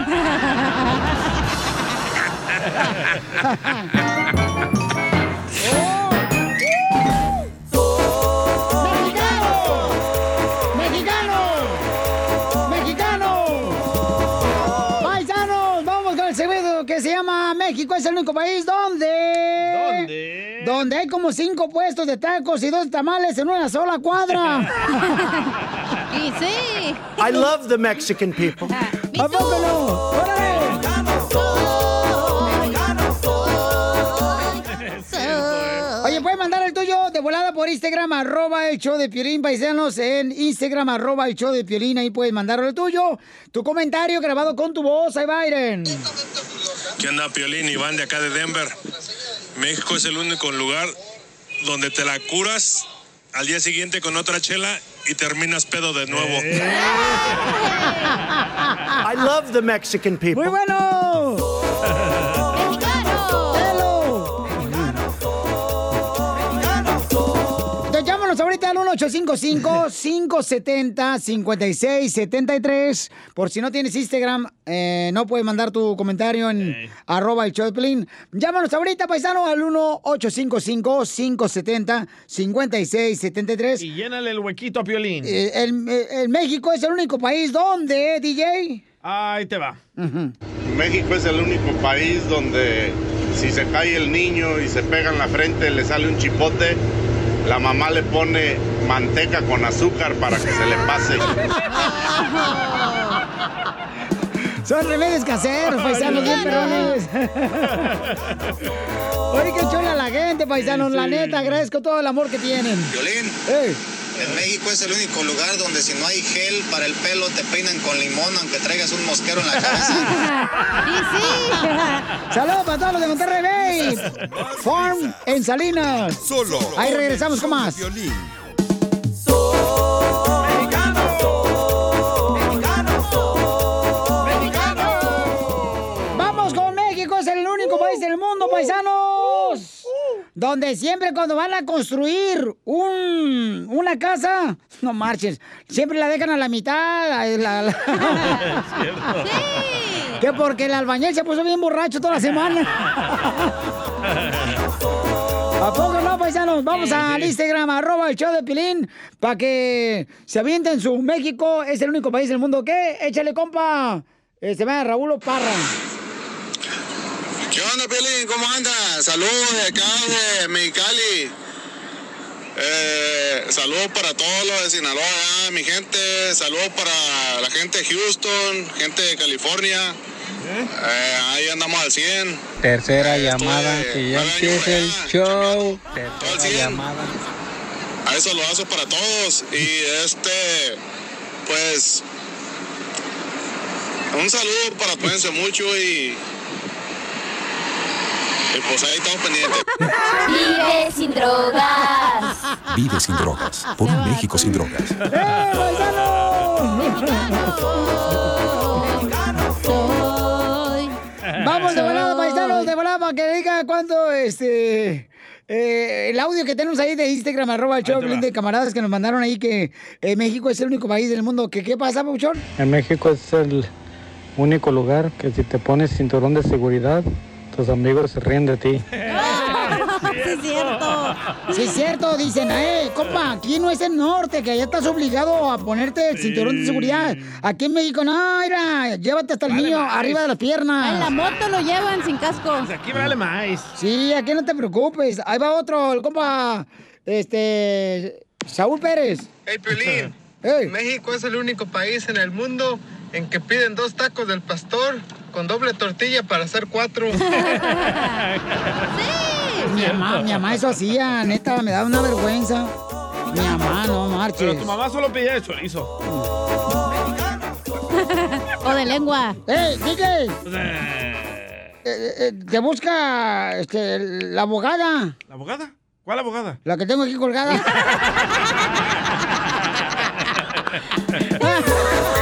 ¡Mexicano! ¡Mexicano! ¡Paisanos! Vamos con el segmento que se llama México es el único país donde... Cinco puestos de tacos y dos tamales en una sola cuadra. y sí. I love the Mexican people. ¿A poco no? Oye, puedes mandar el tuyo de volada por Instagram, arroba el show de Piolín, paisanos, en Instagram, arroba el show de Piolín, ahí puedes mandarlo el tuyo. Tu comentario grabado con tu voz, ahí Byron. ¿Qué onda, Piolín? Iván de acá de Denver. México es el único lugar donde te la curas al día siguiente con otra chela y terminas pedo de nuevo. I love the Mexican people. ¡Muy bueno! 1855-570-5673. Por si no tienes Instagram, eh, no puedes mandar tu comentario en arroba el Piolín. Llámanos ahorita, paisano, al 1855-570-5673. Y llénale el huequito a Piolín. Eh, el, el México es el único país donde, DJ. Ahí te va. México es el único país donde si se cae el niño y se pega en la frente, le sale un chipote, la mamá le pone manteca con azúcar para que se le pase. Son remedios caseros, paisanos, bien perrones. Oye, que chola la gente, paisanos. La neta, agradezco todo el amor que tienen. Violín. En México es el único lugar donde si no hay gel para el pelo te peinan con limón aunque traigas un mosquero en la cabeza. y sí. Saludos para todos los de Monterrey Bay. Farm en Salinas. Solo. Ahí regresamos con más. Vamos con México, es el único país del mundo, paisanos. Donde siempre cuando van a construir un, una casa, no marches, siempre la dejan a la mitad. a la- la- Que porque el albañil se puso bien borracho toda la semana. ¿A poco no, paisanos? Vamos al Instagram, arroba el show de Pilín, para que se avienten su México. Es el único país del mundo que, échale, compa. Se llama Raúl Parra. ¿Qué onda, Pelín? ¿Cómo andas? Saludos de acá de Mexicali. Eh, saludos para todos los de Sinaloa, mi gente. Saludos para la gente de Houston, gente de California. Eh, ahí andamos al 100. Tercera Eh, llamada, estoy que ya por el allá. show. Tercera 100. llamada. Hay saludazos para todos. Y este, pues, un saludo para cuídense mucho y, y pues ahí estamos pendientes. Vive sin drogas. Vive sin drogas. Por un México sin drogas. Vamos de volada, paisanos, de volada, para que diga cuánto, este... eh, el audio que tenemos ahí de Instagram, arroba el show, de camaradas que nos mandaron ahí que eh, México es el único país del mundo que, ¿qué pasa, Pauchón? En México es el único lugar que si te pones cinturón de seguridad, tus amigos se ríen de ti. Sí, es cierto. Sí, es cierto. Dicen, eh, compa, aquí no es el norte, que allá estás obligado a ponerte el cinturón de seguridad. Aquí en México, no, mira, llévate hasta el niño más. arriba de las piernas. En la moto lo llevan sin casco. Aquí vale más. Sí, aquí no te preocupes. Ahí va otro, el compa, este, Saúl Pérez. Hey, Piolín. Ey. México es el único país en el mundo en que piden dos tacos del pastor con doble tortilla para hacer cuatro. Mi mamá, mi mamá eso hacía, neta, me da una vergüenza. Mi mamá, no marches. Pero tu mamá solo pedía de chorizo. o de lengua. ¡Ey, DJ! Eh, eh, te busca este, la abogada. ¿La abogada? ¿Cuál abogada? La que tengo aquí colgada.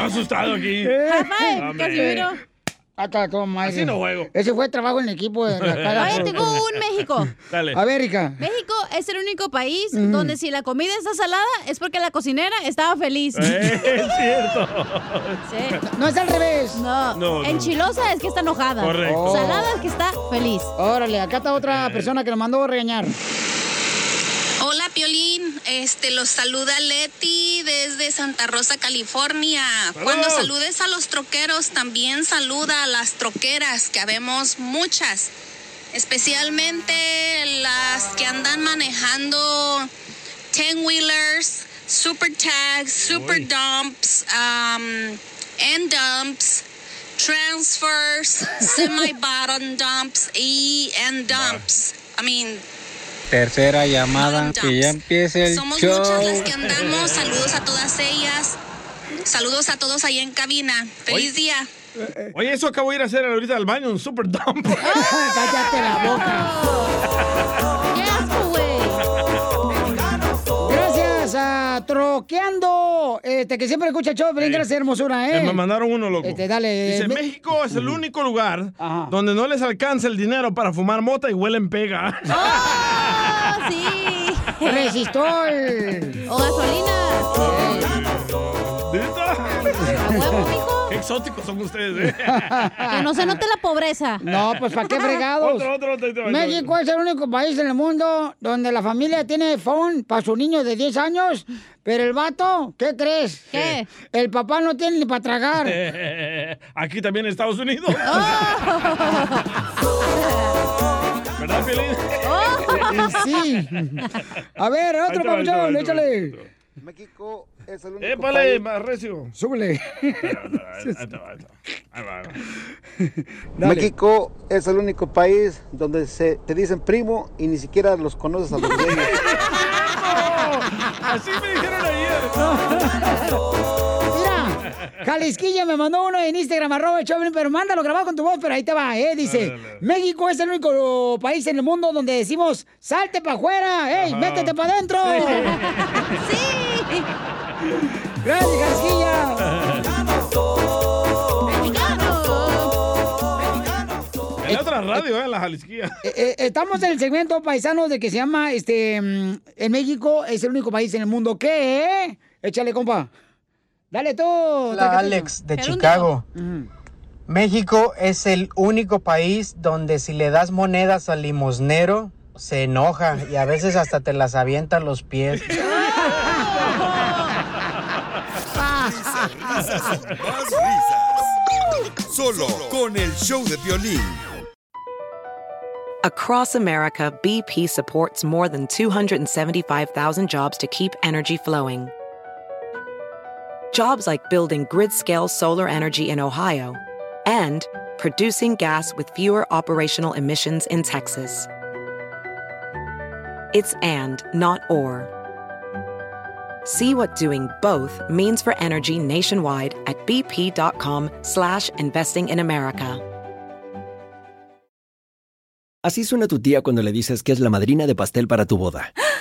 asustado aquí. Hombre. Casimiro. Hasta toma. Así no juego. Ese fue trabajo en equipo. De la cada Oye, tengo un México. Dale. A ver, Rica. México es el único país Mm. donde si la comida está salada es porque la cocinera estaba feliz. Eh, es cierto. Sí. No es al revés. No, No, no. enchilosa es que está enojada. Correcto. Salada es que está feliz. Órale, acá está otra persona que nos mandó a regañar. Hola Piolín, este los saluda Leti desde Santa Rosa, California. Cuando saludes a los troqueros, también saluda a las troqueras, que habemos muchas, especialmente las que andan manejando ten wheelers, super tags, super dumps, um, end dumps. Transfers, semi bottom dumps y end dumps. I mean, Tercera llamada, que ya empiece el somos show. muchas las que andamos. Saludos a todas ellas. Saludos a todos ahí en cabina. Feliz día. Oye, eso acabo de ir a hacer ahorita al baño, un super dump. Cállate la boca. ¡Qué asco, güey! Gracias a Troqueando, este, que siempre escucha el show, pero gracias, hermosura, Eh, ¿eh? me mandaron uno, loco. Este, dale. Dice, Me- México es el único lugar donde no les alcanza el dinero para fumar mota y huelen pega. ¡Oh, sí! Resistol. O gasolina. ¿A huevo, mijo? Qué exóticos son ustedes, ¿eh? Que no se note la pobreza. No, pues ¿para qué fregados? Otro, otro, otro. México es el único país en el mundo donde la familia tiene phone para su niño de 10 años, pero el vato, ¿qué crees? ¿Qué? El papá no tiene ni para tragar. Aquí también en Estados Unidos. ¿Verdad, Piolín? Sí. A ver, otro papuchón, échale. México es el único Épale, país. más recio. Súbele. México es el único país donde se te dicen primo y ni siquiera los conoces a los dueños. Así me dijeron ayer. Jalisquilla me mandó uno en Instagram, arroba Choplin, pero mándalo grabado con tu voz, pero ahí te va, ¿eh? Dice, México es el único país en el mundo donde decimos, salte para afuera, ¡ey, Ajá. métete para adentro! ¡Sí! ¡Gracias, Jalisquilla! En la otra radio, ¿eh? En la Jalisquía. Eh, eh, estamos en el segmento paisanos de que se llama, este, mm, en México es el único país en el mundo que... Échale, compa. Dale tú. Hola. Alex de. Chicago. México es el único país donde si le das monedas al limosnero se enoja y a veces hasta te las avienta a los pies. Risas y más risas. Solo con el show de violín. Across America, BP supports more than 275,000 jobs to keep energy flowing. Jobs like building grid scale solar energy in Ohio and producing gas with fewer operational emissions in Texas. It's and, not or. See what doing both means for energy nationwide at bp.com slash investing in America. Así suena tu tía cuando le dices que es la madrina de pastel para tu boda. ¡Ah!